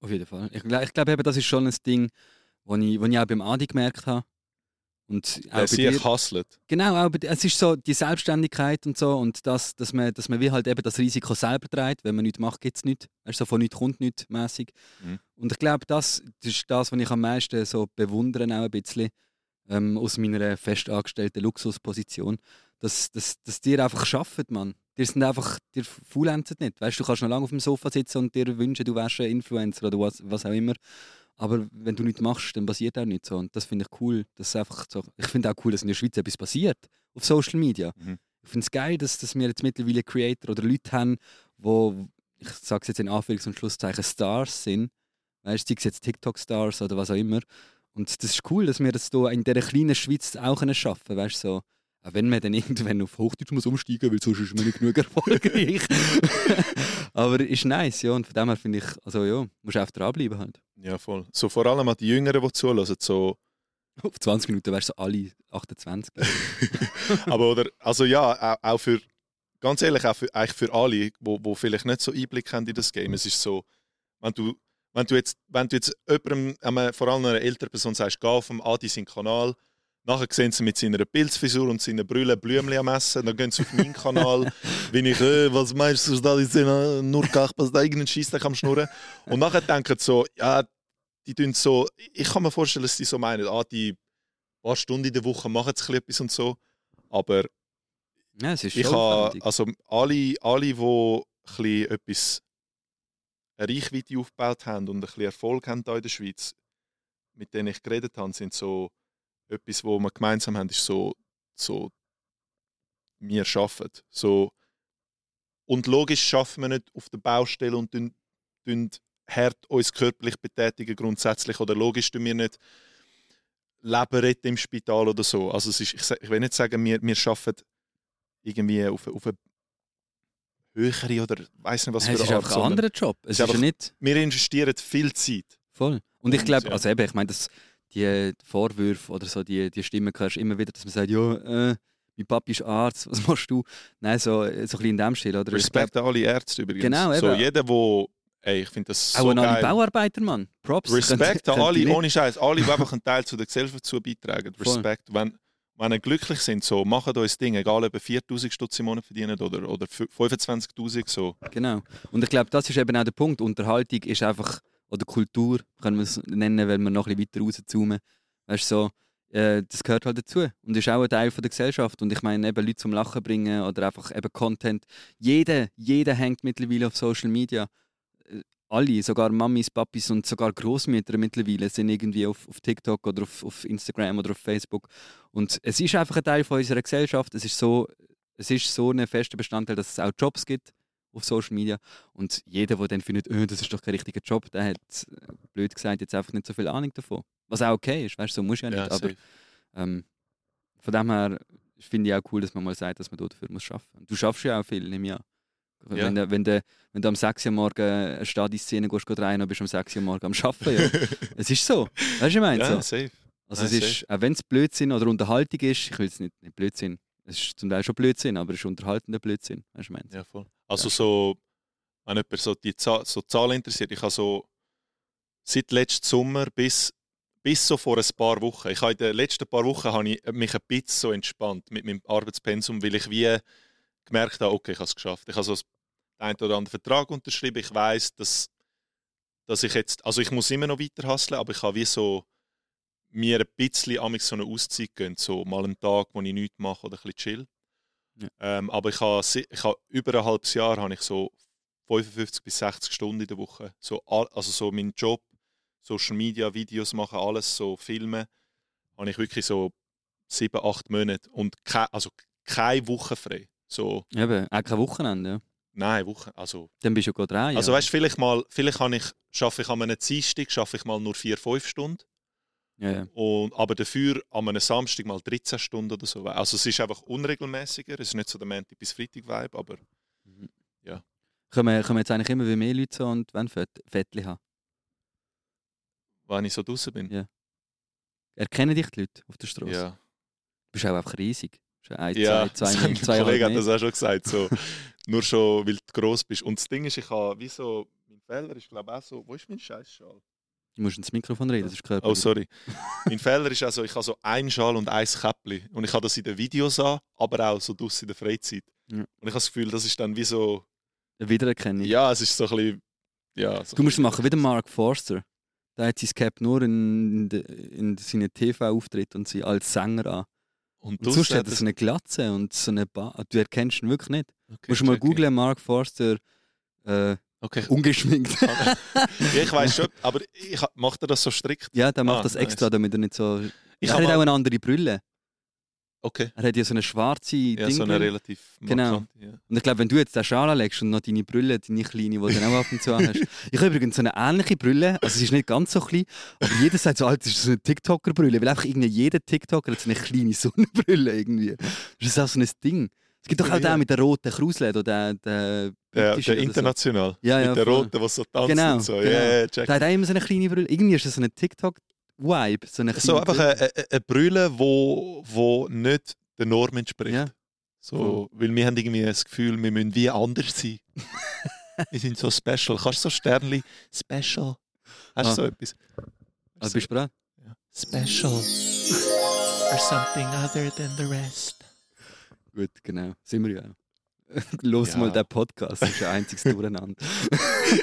Auf jeden Fall. Ich, ich glaube, das ist schon ein Ding, das ich, ich auch beim Adi gemerkt habe. Und auch dir. sich hustelt. Genau, auch bei, dir- es ist so die Selbstständigkeit und so und das, dass man, dass man wie halt eben das Risiko selber trägt. Wenn man nichts macht, gibt es nichts. Weißt, du, so von nichts kommt nichts mäßig. Mhm. Und ich glaube, das, das ist das, was ich am meisten so bewundere auch ein bisschen ähm, aus meiner festangestellten Luxusposition, dass, dass, dass die einfach schaffen, Mann. Die sind einfach, die faulenzen nicht. Weißt, du kannst noch lange auf dem Sofa sitzen und dir wünschen, du wärst ein Influencer oder was, was auch immer. Aber wenn du nichts machst, dann passiert auch nichts so. Und das finde ich cool. Dass einfach so, ich finde auch cool, dass in der Schweiz etwas passiert auf Social Media. Mhm. Ich finde es geil, dass, dass wir jetzt mittlerweile Creator oder Leute haben, wo ich sage es jetzt in Anführungs- und Schlusszeichen, Stars sind. Weißt du, sei es jetzt TikTok-Stars oder was auch immer. Und das ist cool, dass wir das hier in dieser kleinen Schweiz auch schaffen können. Weißt du, so. Auch wenn man dann irgendwann auf Hochdeutsch muss umsteigen muss, weil sonst ist man nicht genug erfolgreich. Aber ist nice, ja. Und von dem her finde ich, also ja, musst du einfach dranbleiben halt. Ja, voll. So vor allem an die Jüngeren, die zulassen, so Auf 20 Minuten wärst du so alle 28. Aber oder, also ja, auch, auch für, ganz ehrlich, auch für, eigentlich für alle, wo, wo vielleicht nicht so Einblick haben in das Game. Es ist so, wenn du, wenn du jetzt, wenn du jetzt jemandem, vor allem einer älteren Person sagst, geh auf dem Adi seinen Kanal, nachher sehen sie mit seiner Pilzfrisur und seinen Brüllen Blümchen am Essen, dann gehen sie auf meinen Kanal, bin ich, äh, was meinst du, da ist nur Kachpas, da irgendeinen Scheissdreck am Schnurren. Und nachher denken sie so, ja, die tun so, ich kann mir vorstellen, dass die so meinen, ah, die paar Stunden in der Woche machen sie etwas und so, aber ja, es ist ich schon habe, also alle, alle, die ein bisschen etwas eine Reichweite aufgebaut haben und ein bisschen Erfolg haben hier in der Schweiz, mit denen ich geredet habe, sind so etwas, wo wir gemeinsam haben, ist so, so wir arbeiten. So, und logisch schaffen wir nicht auf der Baustelle und tun, tun hart uns körperlich betätigen grundsätzlich oder logisch tun wir nicht Leben retten im Spital oder so. Also es ist, ich, ich will nicht sagen, wir, wir arbeiten irgendwie auf, auf eine höhere oder weiß nicht was es für ist eine Art, einfach ein anderer Job. Es ist ist, ja einfach- nicht wir investieren viel Zeit. voll. Und ich glaube, also eben, ich meine, dass die Vorwürfe oder so, die, die Stimmen hörst immer wieder, dass man sagt, ja, äh, mein Papi ist Arzt, was machst du? Nein, so, so ein bisschen in dem Stil. Oder? Respekt an alle Ärzte übrigens. Genau, so eben. jeder, wo, ey, ich finde das so Auch an alle. Bauarbeiter, Mann. Props. Respekt an alle, ohne Scheiß, alle, die einfach einen Teil zu der Gesellschaft dazu beitragen. Voll. Respekt. Wenn, wenn ihr glücklich sind, so, macht euch das Ding, egal ob ihr 4000 Stutz im Monat verdient oder, oder 25.000, so. Genau. Und ich glaube, das ist eben auch der Punkt. Unterhaltung ist einfach, oder Kultur, können wir es nennen, wenn wir noch ein bisschen weiter rauszoomen. Weißt so, äh, das gehört halt dazu und ist auch ein Teil von der Gesellschaft. Und ich meine, eben Leute zum Lachen bringen oder einfach eben Content. Jeder, jeder hängt mittlerweile auf Social Media. Äh, Alle, sogar Mamis, Papis und sogar Großmütter mittlerweile sind irgendwie auf, auf TikTok oder auf, auf Instagram oder auf Facebook. Und es ist einfach ein Teil von unserer Gesellschaft. Es ist so, es ist so ein fester Bestandteil, dass es auch Jobs gibt auf Social Media. Und jeder, der dann findet, oh, das ist doch kein richtiger Job, der hat, äh, blöd gesagt, jetzt einfach nicht so viel Ahnung davon. Was auch okay ist, weißt du, so muss ja nicht. aber safe. ähm, von dem her finde ich auch cool, dass man mal sagt, dass man dafür muss arbeiten muss. Du schaffst ja auch viel, nehme ich an. Ja. Wenn, du, wenn, du, wenn du am 6 Uhr morgen eine Stadiszene gehst, gehst rein, dann bist du am 6 Uhr morgen am Arbeiten. Ja. es ist so. Weißt du, ich meine? ja, so. safe. Also Nein, es ist, auch wenn es Blödsinn oder Unterhaltung ist, ich will es nicht, nicht Blödsinn, es ist zum Teil schon Blödsinn, aber es ist unterhaltender Blödsinn, weißt du, ich meine? Ja, voll. Also so, wenn jemand so die Zahl, so Zahlen interessiert, ich habe so seit letzten Sommer bis, bis so vor ein paar Wochen, ich habe in den letzten paar Wochen habe ich mich ein bisschen so entspannt mit meinem Arbeitspensum, weil ich wie gemerkt habe, okay, ich habe es geschafft. Ich habe so den einen oder anderen Vertrag unterschrieben, ich weiß, dass, dass ich jetzt, also ich muss immer noch weiter hustlen, aber ich habe wie so mir ein bisschen amig so eine Auszeit gönnt, so mal einen Tag, wo ich nichts mache oder ein bisschen chill. Ja. Ähm, aber ich habe, ich habe über ein halbes Jahr habe ich so 55 bis 60 Stunden in der Woche. So, also so mein Job, Social Media, Videos machen, alles, so Filmen, habe ich wirklich so sieben, acht Monate und ke also keine Woche frei. So, Eben, auch kein Wochenende, ja. nein, Woche, also Dann bist du gerade rein. also ja. weißt, vielleicht mal, vielleicht habe ich, schaffe ich an einem Dienstag, schaffe ich mal nur vier, fünf Stunden. Ja, ja. Und, aber dafür an einem Samstag mal 13 Stunden oder so. Also es ist einfach unregelmäßiger. Es ist nicht so der Montag bis Freitag Vibe, aber Kommen, kommen jetzt eigentlich immer wie mehr Leute so und Fett- Fettli haben. wenn ich so draußen bin. Ja. Erkennen dich die Leute auf der Straße? Ja, Du bist auch einfach riesig. Ein, ja. zwei, zwei, hat zwei, mein Kollege hat das auch schon gesagt. So, nur schon, weil du gross bist. Und das Ding ist, ich habe wie so, mein Fehler ist glaube ich auch so, wo ist mein Scheißschal? Du musst ins Mikrofon reden, das ist Körper. Oh, sorry. mein Fehler ist also, ich habe so einen Schal und ein Käppli. Und ich habe das in den Videos an, aber auch so draussen in der Freizeit. Ja. Und ich habe das Gefühl, das ist dann wie so, Eine Wiedererkennung. ja, es ist so ein bisschen, ja. So Du musst ein machen wie der Mark Forster. Der hat sein Cap nur in, de- in seinen TV-Auftritt und sie als Sänger an. Und, Und sonst hat er so eine Glatze und so eine ba Du erkennst ihn wirklich nicht. Okay, Du musst mal check ich. googlen, Mark Forster, äh, Okay. Ungeschminkt. ja, ich weiß schon, aber ich, macht er das so strikt? ja, der macht Ah, das extra, nice. damit er nicht so... Ich er hat mal- auch eine andere Brille. Okay. Er hat ja so eine schwarze Ja, Ding. so eine relativ Genau. Ja. Und ich glaube, wenn du jetzt den Schal anlegst und noch deine Brille, deine kleine, die du dann auch ab und zu hast. Ich habe übrigens so eine ähnliche Brille, also sie ist nicht ganz so klein, aber jeder sagt so, Alter, das ist so eine TikToker-Brille, weil einfach irgendwie jeder TikToker hat so eine kleine Sonnenbrille irgendwie. Das ist auch so ein Ding. Es gibt doch auch Ja. den mit der roten Krusle, oder der, der, britische der oder so. international. Ja, ja, Mit der voll. roten, der so tanzt Genau, und so. genau. Ja, ja, check. Der hat auch immer so eine kleine Brille. Irgendwie ist das so eine TikTok-Vibe. So, eine So einfach eine, eine, eine Brille, wo, wo nicht der Norm entspricht. Ja. So, weil wir haben irgendwie das Gefühl, wir müssen wie anders sein. wir sind so special. Kannst du so Sternli special? Hast du Ah. so etwas? Also, bist du bereit? Special. Or something other than the rest. Gut, genau. Sind wir ja auch. Los Ja. mal den Podcast, das ist ein einziges Durcheinander.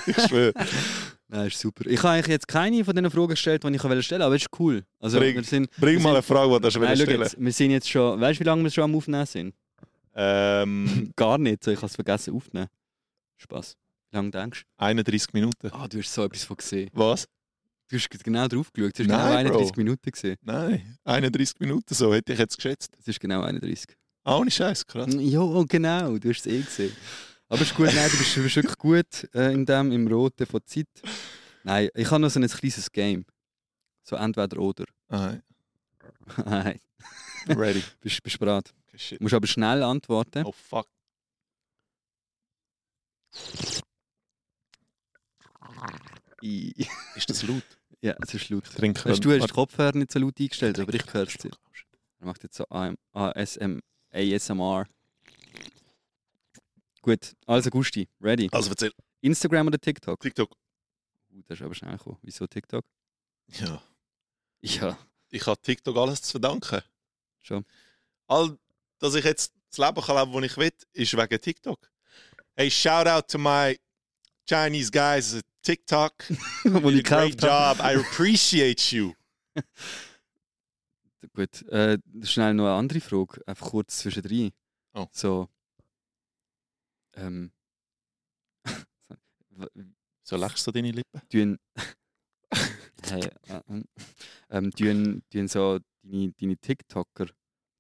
Ich schwöre. Nein, ist super. Ich habe eigentlich jetzt keine von diesen Fragen gestellt, die ich stellen wollte, aber es ist cool. Also, Bring- wir sind, Bring wir mal eine sind- Frage, die du schon Nein, stellen jetzt, wir sind jetzt schon. Weißt du, wie lange wir schon am Aufnehmen sind? ähm, Gar nicht, so ich habe es vergessen aufzunehmen. Spaß. Wie lange denkst 31 Minuten. du? Ah, du hast so etwas von gesehen. Was? Du hast genau drauf geschaut. Es ist Nein, genau 31 Bro. Minuten gesehen. Nein, 31 Minuten, so hätte ich jetzt geschätzt. Es ist genau 31. Ah, ohne Scheiß, krass. Ja, genau, du hast es eh gesehen. Aber es ist gut, nein, du bist, wirklich gut äh, in dem, im Roten von Zeit. Nein, ich habe noch so ein kleines Game. So entweder oder. Ah, Nein, ready. bist, bist bereit. Okay, shit. Musst aber schnell antworten. Oh fuck. Ist das laut? Ja, es ist laut. Trink Weißt, du hast die Kopfhörer nicht so laut eingestellt, aber ich höre es dir. Er macht jetzt so AM, ASM, ASMR. Gut, also Gusti, ready. Also erzähl. Instagram oder TikTok? TikTok. Uh, das ist aber schnell gekommen. Wieso TikTok? Ja. Ja, Ich habe TikTok alles zu verdanken. schon. All, dass ich jetzt das Leben kann leben, das ich will, ist wegen TikTok. Hey, shout out to my Chinese guys at TikTok. You did a great job. I appreciate you. Gut, äh, schnell noch eine andere Frage, einfach kurz zwischendrin. Oh. So. Ähm. So lächst du deine Lippen? tun. hey, äh, ähm, ähm, tun, tun so deine, deine TikToker,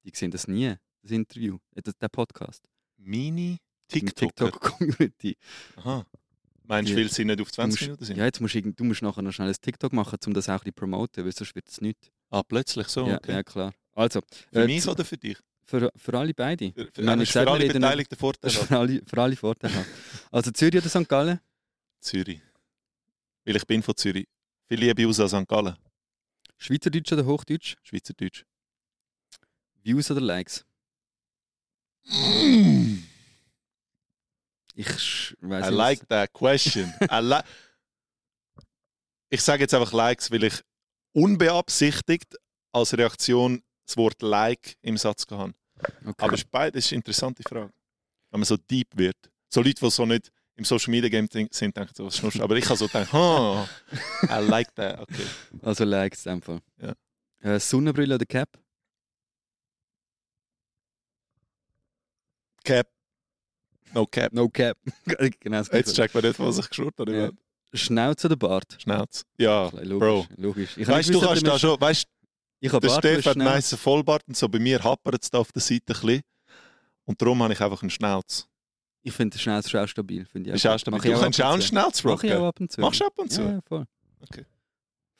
die sehen das nie, das Interview, äh, das, der Podcast. TikToker. TikTok-Community. Aha. Meinst du, weil sie nicht auf Du 20 musst- Minuten sind? Ja, jetzt musst du, du musst nachher noch schnell ein TikTok machen, um das auch ein bisschen promoten, weil sonst wird es nicht. Ah, plötzlich so? ja, okay. ja, klar. Also, Für äh, mich oder für dich? für, für alle beide. Für, für, Ich meine, für alle Beteiligten Vorteile. für alle, für alle Vorteile. Also Zürich oder St. Gallen? Zürich. Weil ich bin von Zürich. Viel Liebe aus an St. Gallen. Schweizerdeutsch oder Hochdeutsch? Schweizerdeutsch. Views oder Likes? Ich sch- weiß I like that question. I li ich sage jetzt einfach Likes, weil ich unbeabsichtigt als Reaktion das Wort Like im Satz gehabt. Okay. Aber es ist beides ist eine interessante Frage. Wenn man so deep wird. So Leute, die so nicht im Social Media Game sind, denken so, was schnurst? Aber ich habe so gedacht, oh, I like that. Okay. Also Likes Fall. Ja. Äh, Sonnenbrille oder Cap? Cap. No Cap. No Cap. genau Jetzt checkt man nicht, was ich geschnurrt habe. Ja. Schnauze oder Bart? Schnauz. Ja, Logisch, Bro. logisch. Ich Weißt du, gewusst, kannst da schon, weißt Ich habe der Bart, hast hat Schnauze. nice Vollbart und so bei mir happert es da auf der Seite ein bisschen. Und darum habe ich einfach einen Schnauz. Ich finde den Schnauze schon auch stabil. Ich Ist auch stabil. Du kannst auch einen. Schnauz Mach ich auch rocken. ab und zu. Machst du ab und zu? Ja, ja, voll.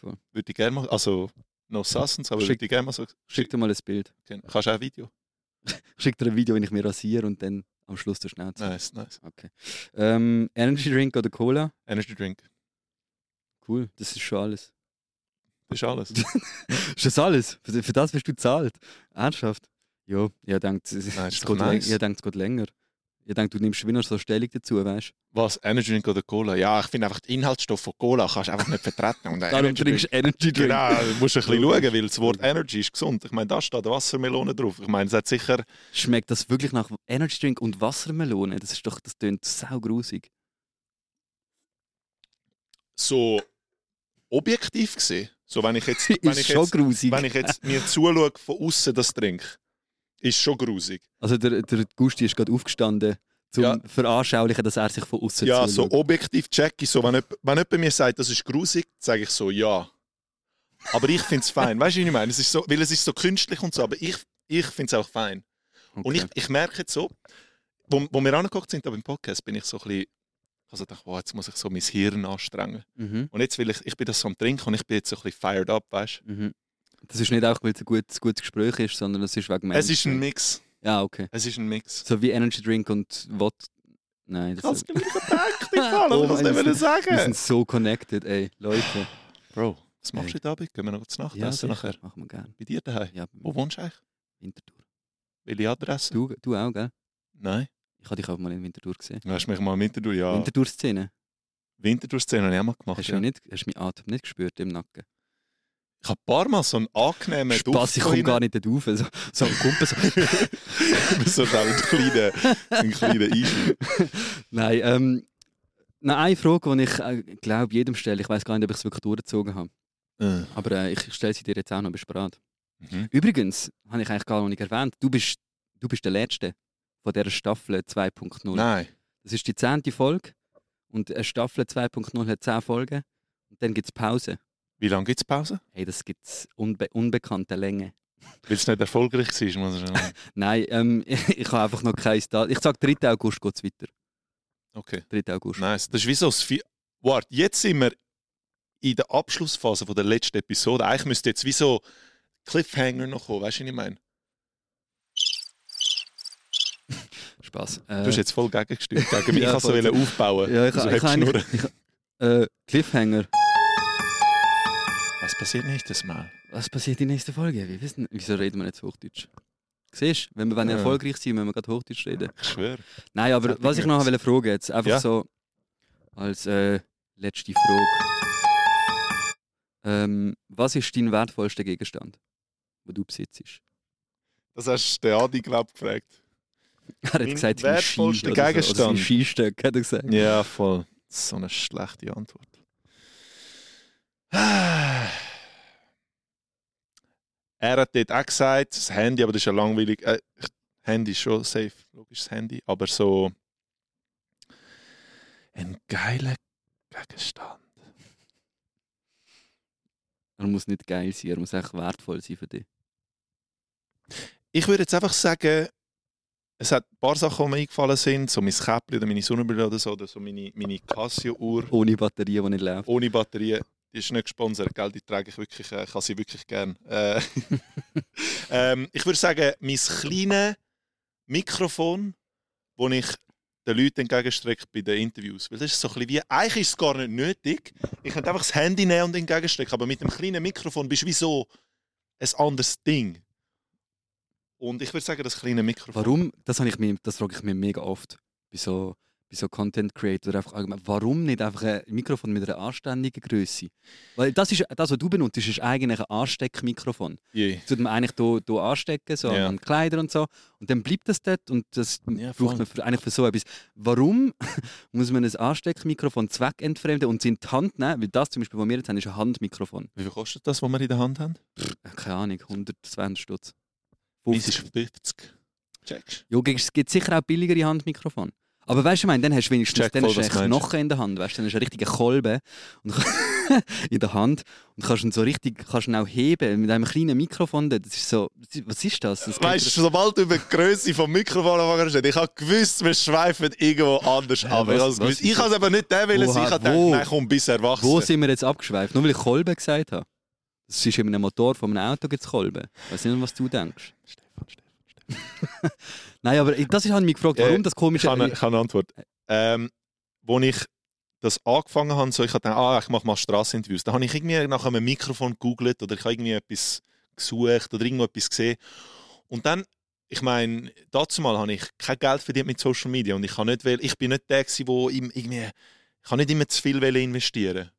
Würde ich gerne machen. Also, no Sassens, aber Schick- würde ich gerne mal so. Schick dir mal ein Bild. Schick. Kannst du auch ein Video? Schick dir ein Video, wenn ich mir rasiere und dann am Schluss der Schnauze. Nice, nice. Okay. Ähm, Energy Drink oder Cola? Energy Drink. Cool, das ist schon alles. Das ist alles. Ist das alles? Für, für das wirst du zahlt? Ernsthaft? Ja, ich denke, es, Nein, ist es geht nice. ich denke, es geht länger. Ich denke, du nimmst wieder so Stellung dazu, weißt du? Was? Energy Drink oder Cola? Ja, ich finde einfach die Inhaltsstoffe von Cola kannst du einfach nicht vertreten. Und Darum Energy trinkst du Energy Drink. Genau, du musst ein bisschen schauen, weil das Wort Energy ist gesund. Ich meine, da steht Wassermelone drauf. Ich meine, es hat sicher Schmeckt das wirklich nach Energy Drink und Wassermelone? Das ist doch, das tönt saugrusig. so objektiv gesehen. So, wenn ich jetzt, wenn ist ich schon jetzt, grusig. wenn ich jetzt mir zuschaue von außen das trinke, ist schon grusig. Also der, der Gusti ist gerade aufgestanden, zum Ja. veranschaulichen, dass er sich von außen Ja, so objektiv check ich so. Wenn jemand, wenn jemand mir sagt, das ist grusig, sage ich so, ja. Aber ich finde es fein. Weißt du, wie ich meine? Es ist so, weil es ist so künstlich und so, aber ich, ich finde es auch fein. Und ich, ich merke jetzt so, wo, wo wir angeguckt sind, aber im Podcast, bin ich so ein bisschen, also dachte, wow, jetzt muss ich so mein Hirn anstrengen. Mhm. Und jetzt will ich, ich bin das so am Trinken und ich bin jetzt so ein bisschen fired up, weißt du? Mhm. Das ist nicht auch, weil es ein gutes, gutes Gespräch ist, sondern es ist wegen Es ist ein Menschen. Mix. Ja, okay. Es ist ein Mix. So wie Energy Drink und Wod. Nein, das nicht gedacht, ich kann Oh ich kann es mein, nicht wir mehr sind- Wir sagen. sind so connected, ey, Leute. Bro, was machst du heute Abend? Gehen wir noch zu Nacht Ja, essen nachher? Machen wir gerne. Bei dir daheim? Ja, Wo wohnst du eigentlich? Winterthur. Welche Adresse? Du, du auch, gell? Nein. Ich habe dich auch mal in Winterthur gesehen. Du hast mich mal im Winterthur, ja. Winterthur-Szene. Winterthur-Szene habe ich auch mal gemacht. Hast du Ja. nicht, hast du meinen Atem nicht gespürt im Nacken? Ich habe ein paar Mal so einen angenehmen Spaß, ich komme gar nicht dort rauf. So, so am Kumpel so. so einen kleinen, einen kleinen Einschub. Nein, ähm, noch eine Frage, die ich äh, glaube, jedem stelle. Ich weiß gar nicht, ob ich es wirklich durchgezogen habe. Äh. Aber äh, ich stelle sie dir jetzt auch noch bereit. Mhm. Übrigens, habe ich eigentlich gar noch nicht erwähnt, du bist, du bist der Letzte von dieser Staffel 2.0. Nein. Das ist die zehnte Folge und eine Staffel 2.0 hat zehn Folgen und dann gibt es Pause. Wie lange gibt es Pause? Hey, das gibt es unbe unbekannte Länge. Weil es nicht erfolgreich war, muss ich sagen. Nein, ähm, ich habe einfach noch kein Datum. Ich sage, 3. August geht es weiter. Okay, 3. August. nice. Das ist wie so das Vi- Warte, jetzt sind wir in der Abschlussphase von der letzten Episode. Eigentlich müsste jetzt wie so Cliffhanger noch kommen, weißt du, was ich meine? Spaß. Du hast Äh, jetzt voll gegengesteuert gegen mich. Ja, ich wollte so aufbauen. ja, ich, so ich, ich, nur- ich, äh, Cliffhanger. Was passiert nächstes Mal? Was passiert in der nächsten Folge? Wie wissen, wieso reden wir nicht Hochdeutsch? Siehst du, wenn wir Ja. erfolgreich sein, müssen wir gerade Hochdeutsch reden. Ich schwöre. Nein, aber was ich jetzt. noch wollte fragen jetzt, einfach Ja. so als äh, letzte Frage. Ähm, was ist dein wertvollster Gegenstand, den du besitzt? Das hast du den Adi, glaube ich, gefragt. Er hat Mein gesagt, wertvollster oder so, Gegenstand. sein Skistöck, hat er gesagt. Ja, voll. So eine schlechte Antwort. Er hat dort auch gesagt, das Handy, aber das ist ja langweilig. Äh, Handy ist schon safe, logisch das Handy, aber so ein geiler Gegenstand. Er muss nicht geil sein, er muss echt wertvoll sein für dich. Ich würde jetzt einfach sagen, es hat ein paar Sachen, die mir eingefallen sind, so mein Käppchen oder meine Sonnenbrille oder so, oder so meine, meine Casio-Uhr. Ohne Batterie, die nicht läuft. ohne Batterie. Die ist nicht gesponsert, gell? die trage ich wirklich, äh, ich habe sie wirklich gern. Äh, ähm, ich würde sagen, mein kleines Mikrofon, das ich den Leuten entgegenstrecke bei den Interviews. Weil das ist so ein wie, eigentlich ist es gar nicht nötig. Ich könnte einfach das Handy nehmen und entgegenstrecken, aber mit dem kleinen Mikrofon bist du wie so ein anderes Ding. Und ich würde sagen, das kleine Mikrofon. Warum? Das, ich mir, das frage ich mich mega oft bei so, bei so Content Creator. Einfach allgemein, warum nicht einfach ein Mikrofon mit einer anständigen Größe? Weil das, ist, das, was du benutzt, ist eigentlich ein Ansteckmikrofon. Das tut man eigentlich hier, hier anstecken, so Ja. an Kleider und so. Und dann bleibt das dort und das voll. braucht man für, eigentlich für so etwas. Warum muss man ein Ansteckmikrofon zweckentfremden und es in die Hand nehmen? Weil das zum Beispiel, was wir jetzt haben, ist ein Handmikrofon. Wie viel kostet das, was wir in der Hand haben? Äh, Keine Ahnung, 100, 200 Stutz. Meins ist 50. Checkst Ja, es gibt sicher auch billigere Handmikrofone. Aber weißt du, ich meine, dann hast du wenigstens Check dann voll, hast du einen. Knochen in der Hand, weißt du, dann hast du eine richtige Kolbe und in der Hand und kannst ihn so richtig kannst ihn auch heben mit einem kleinen Mikrofon. Das ist so, was ist das? das Weißt du, sobald du über die Größe vom Mikrofon anfangen hast, ich habe gewusst, wir schweifen irgendwo anders Hä, ab. was- Ich habe es Ich habe es aber nicht der wollen, ich habe gedacht, wo? nein, komm, bis erwachsen. Wo sind wir jetzt abgeschweift? Nur weil ich Kolbe gesagt habe. Das ist in einem Motor von einem Auto gibt es Kolben. Ich weiß nicht, was du denkst. Nein, aber das ist halt mich gefragt, warum Äh, das Ich komische... habe, ich habe eine Antwort. Ähm, wo ich das angefangen habe, so, ich habe gedacht, ah, ich mache mal Strasseninterviews. Da habe ich irgendwie nach einem Mikrofon gegoogelt oder ich habe irgendwie etwas gesucht oder irgendwo etwas gesehen. Und dann, ich meine, dazu mal habe ich kein Geld verdient mit Social Media und ich, kann nicht, ich bin nicht der, wo irgendwie, ich habe nicht immer zu viel investieren.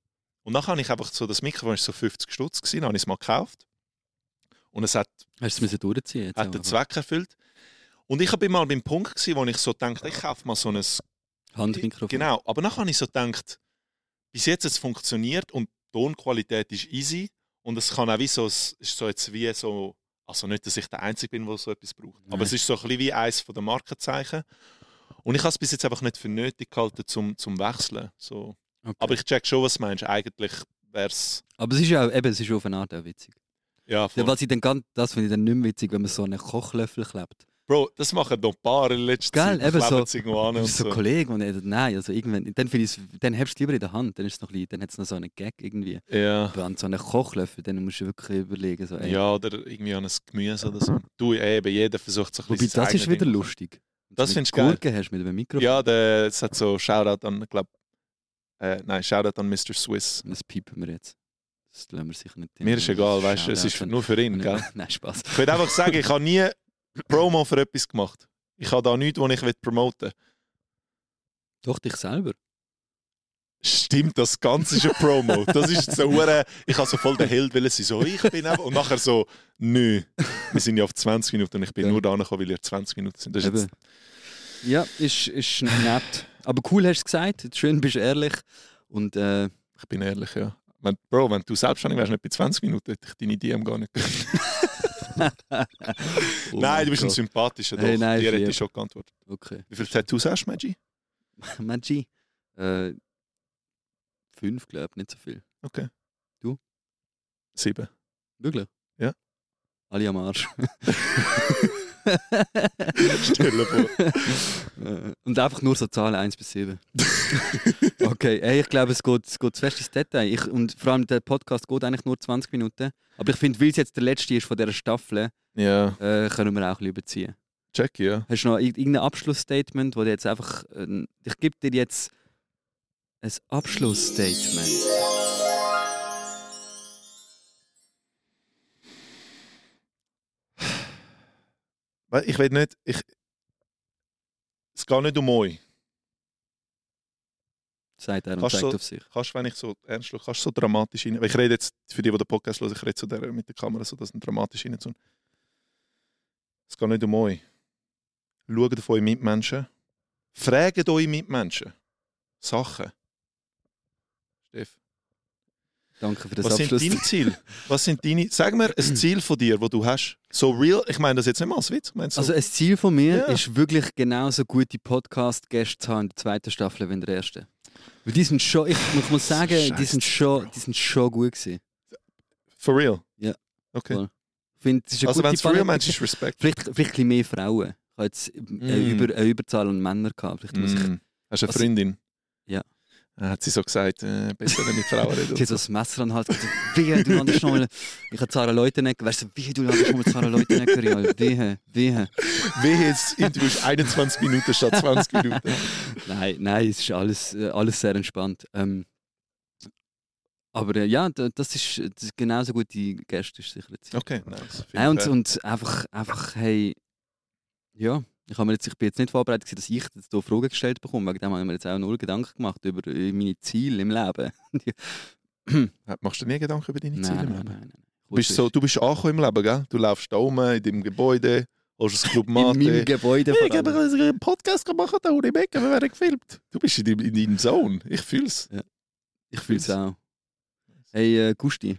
Und dann habe ich einfach so, das Mikrofon ist so 50 Stutz gewesen, dann habe ich es mal gekauft. Und es hat Hast du es durchziehen jetzt hat den? Zweck erfüllt. Und ich bin mal beim Punkt, gewesen, wo ich so dachte, ich kaufe mal so ein Handmikrofon. Genau, aber dann habe ich so gedacht, bis jetzt hat es funktioniert und die Tonqualität ist easy und es kann auch wie so, es ist so jetzt wie so, also nicht, dass ich der Einzige bin, der so etwas braucht, aber Nein. es ist so ein bisschen wie eins den Markenzeichen. Und ich habe es bis jetzt einfach nicht für nötig gehalten, zum, zum Wechseln. So. Okay. Aber ich check schon, was du meinst. Eigentlich wäre es. Aber es ist ja auch, eben, es ist auf eine Art auch witzig. Ja, voll. Was ich dann ganz, das finde ich dann nicht mehr witzig, wenn man so einen Kochlöffel klebt. Bro, das machen noch ein paar in letzter Gell, Zeit. eben so- Das so so. ein Kollege und er sagt, nein, also irgendwann, dann finde ich es- dann hast du es lieber in der Hand, dann ist es noch ein bisschen, dann hat es noch so einen Gag irgendwie. Ja. Aber an so einen Kochlöffel, dann musst du wirklich überlegen, so, ey. ja, oder irgendwie an ein Gemüse oder so. Du, eben, jeder versucht so ein Wobei, bisschen das ist wieder lustig. Wenn Das findest du geil. Hast mit einem Mikrofon. Ja, der, es hat so Shoutout an, ich glaube, äh, nein, Shoutout an Mr. Swiss. Das piepen wir jetzt. Das lassen wir sicher nicht. Mir ist egal, weißt du, es ist nur für ihn, gell? Nein, Spaß. Ich will einfach sagen, ich habe nie Promo für etwas gemacht. Ich habe da nichts, was ich will promoten Doch, dich selber. Stimmt, das Ganze ist eine Promo. Das ist so hure, ich habe so voll der Held wollen sein, so ich bin und nachher so, nö, wir sind ja auf 20 Minuten und ich bin Ja. nur da gekommen, weil ihr 20 Minuten sind. Das ist jetzt, Ja, ist, ist nett. Aber cool hast du es gesagt. Schön bist du ehrlich. Und äh, ich bin ehrlich, ja. Wenn, Bro, wenn du selbstständig wärst, nicht bei 20 Minuten, hätte ich deine DM gar nicht gehört. oh nein, du bist ein Gott. sympathischer, doch. Hey, nein, Dir hätte ich schon geantwortet. Okay. Wie viele Tattoos hast du, Maggi? Maggi. Äh, fünf, glaube ich, nicht so viel. Sieben. Wirklich? Ja. Alle am Arsch. Stell dir vor. Äh, Und einfach nur so Zahlen 1 bis 7. okay, hey, ich glaube, es geht, es geht zu fest ins Detail. Ich, und vor allem der Podcast geht eigentlich nur 20 Minuten. Aber ich finde, weil es jetzt der letzte ist von dieser Staffel, Ja, äh, können wir auch ein bisschen überziehen. check, ja. Hast du noch irg- irgendein Abschlussstatement, wo du jetzt einfach. Äh, ich gebe dir jetzt ein Abschlussstatement. Ich will nicht, ich, es geht nicht um euch. Sagt er und zeigt du- auf sich. Kannst, wenn ich so ernst schaue, kannst du so dramatisch rein. Ich rede jetzt, für die, die den Podcast hören, ich rede so der, mit der Kamera, so dass ein dramatisch rein tun. Es geht nicht um euch. Schaut auf eure Mitmenschen. Fragt eure Mitmenschen Sachen. Steff. Danke für das Was sind Abschluss. deine Ziele? Was sind deine, sag mir ein Ziel von dir, das du hast. So real, ich meine das jetzt nicht mal als Witz. So, Also ein Ziel von mir Ja. ist wirklich genauso gute Podcast-Gäste zu haben in der zweiten Staffel wie in der ersten. Weil die sind schon, ich, ich muss sagen, die Scheiß sind schon, die sind schon gut gewesen. for real? Ja. Okay. Finde, es ist eine Also wenn es for real meinst, ist Respekt. Vielleicht, vielleicht ein bisschen mehr Frauen. Ich habe jetzt eine, Mm. Über, eine Überzahl an Männern gehabt. Vielleicht muss ich Mm. Hast du eine Was- Freundin? Ja. Ah, Hat sie so gesagt, äh, besser nicht mit Frauen reden. Die hat so das Messer an Hals gesagt, wehe, du landest noch mal... Ich habe Sarah Leutenegger, weißt du, wehe, du landest noch mal Sarah Leutenegger, ja, wehe, wehe. Wehe, jetzt Interview ist 21 Minuten statt 20 Minuten. Nein, nein, es ist alles, äh, alles sehr entspannt. Ähm, aber äh, ja, da- das ist, das ist genauso gute Gäste, ist sicher jetzt. Okay, nice. Äh, und, und einfach, einfach, hey, ja, ich, habe mir jetzt, ich bin jetzt nicht vorbereitet, dass ich jetzt hier Fragen gestellt bekomme. Wegen dem habe ich mir jetzt auch null Gedanken gemacht über äh, meine Ziele im Leben. Ja, Machst du dir nie Gedanken über deine Ziele nein, im nein, Leben? nein, nein. Du bist, so, du bist angekommen im Leben, gell? Du läufst da rum in deinem Gebäude, holst das Club in Mate. meinem Gebäude ich habe einen Podcast gemacht, da ohne Becken, wir werden gefilmt. Du bist in deinem, in deinem Zone. Ich fühl's. Ich fühle es auch. Hey, äh, Gusti.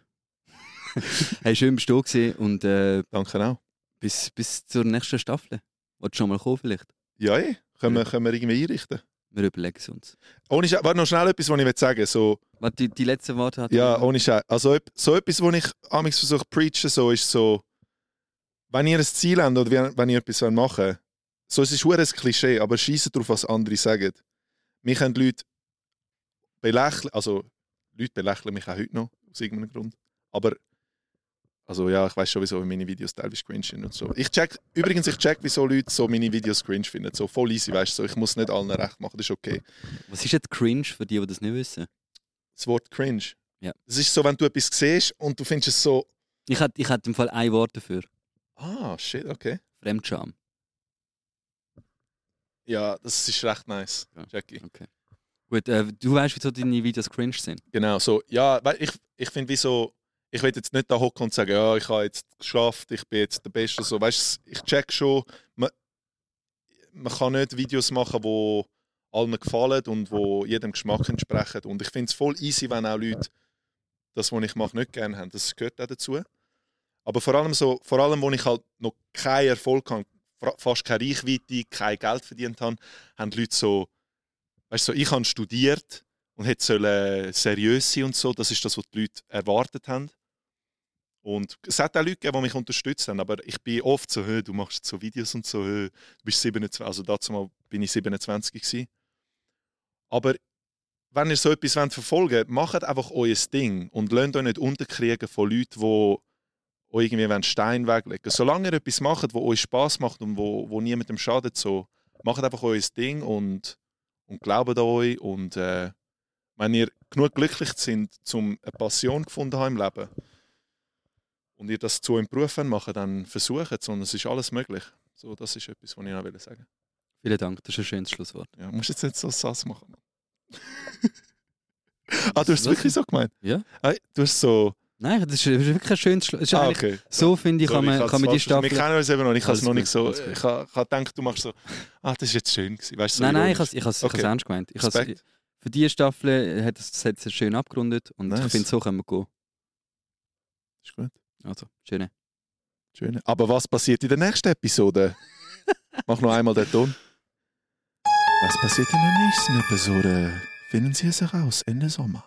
hey, schön bist du da und äh, Danke auch. bis, bis zur nächsten Staffel. Wolltest du schon mal kommen vielleicht? Ja, eh. Können, wir, können wir irgendwie einrichten. Wir überlegen es uns. Ohne Sche- Warte, noch schnell etwas, was ich will sagen so Warte, die, die letzten Worte hat Ja, ohne Scheiß. Also so etwas, was ich amigs versuche zu preachen, so ist so, wenn ihr ein Ziel habt oder wenn- ihr etwas machen wollt, so es ist schon ein Klischee, aber schießt darauf, was andere sagen. Mich können Leute belächeln, also Leute belächeln mich auch heute noch, aus irgendeinem Grund. Aber, also ja, ich weiß schon, wieso meine Videos teilweise cringe sind und so. Ich check, übrigens, ich check, wieso Leute so meine Videos cringe finden. So voll easy, weißt du, so, ich muss nicht allen recht machen, das ist okay. Was ist jetzt cringe für die, die das nicht wissen? Das Wort cringe. Ja. Das ist so, wenn du etwas siehst und du findest es so, Ich hätte ich im Fall ein Wort dafür. ah, shit, okay. Fremdscham. Ja, das ist recht nice, Ja. Jackie. Okay. Gut, äh, du weißt, wieso deine Videos cringe sind. Genau, so, ja, weil ich, ich finde, wie so, ich will jetzt nicht da hocken und sagen, ja, ich habe jetzt geschafft, ich bin jetzt der Beste, so, weißt ich check schon, man, man kann nicht Videos machen, die allen gefallen und wo jedem Geschmack entsprechen. Und ich finde es voll easy, wenn auch Leute das, was ich mache, nicht gerne haben. Das gehört auch dazu. Aber vor allem so, vor allem, wo ich halt noch keinen Erfolg habe, fast keine Reichweite, kein Geld verdient habe, haben die Leute so, weißt du, so, ich habe studiert und hätte seriös sein und so. Das ist das, was die Leute erwartet haben. Und es hat auch Leute gegeben, die mich unterstützt haben, aber ich bin oft so, «Hö, du machst so Videos und so, «Hö, du bist 27, also dazu mal bin ich 27 gewesen. Aber wenn ihr so etwas wollt verfolgen wollt, macht einfach euer Ding und lasst euch nicht unterkriegen von Leuten, die euch irgendwie wollen Stein weglegen Solange ihr etwas macht, wo euch Spaß macht und wo, wo niemandem schadet, so, macht einfach euer Ding und, und glaubt an euch. Und äh, wenn ihr genug glücklich sind, um eine Passion gefunden haben im Leben und ihr das zu eurem Beruf machen dann versucht es und es ist alles möglich. So, das ist etwas, was ich noch will sagen Vielen Dank, das ist ein schönes Schlusswort. ja, musst jetzt nicht so Sass machen. ah, du hast es wirklich so gemeint? Ja? Ah, du hast so. Nein, das ist, wirklich ein schönes Schlusswort. Ah, okay. So finde ich, kann Sorry, man, kann man die falsch verstanden. Staffel... Wir kennen uns eben noch nicht. Ich habe es noch nicht so. Ich ich habe gedacht, du machst so. Ah, das ist jetzt schön gewesen. Weißt, so nein, nein, ich habe has, Okay. es ernst gemeint. Ich für diese Staffel hat es, es hat es schön abgerundet und Nice. ich finde, so können wir gehen. Ist gut. Also, schön. Schön. Aber was passiert in der nächsten Episode? Mach noch einmal den Ton. Was passiert in der nächsten Episode? Finden Sie es heraus Ende Sommer.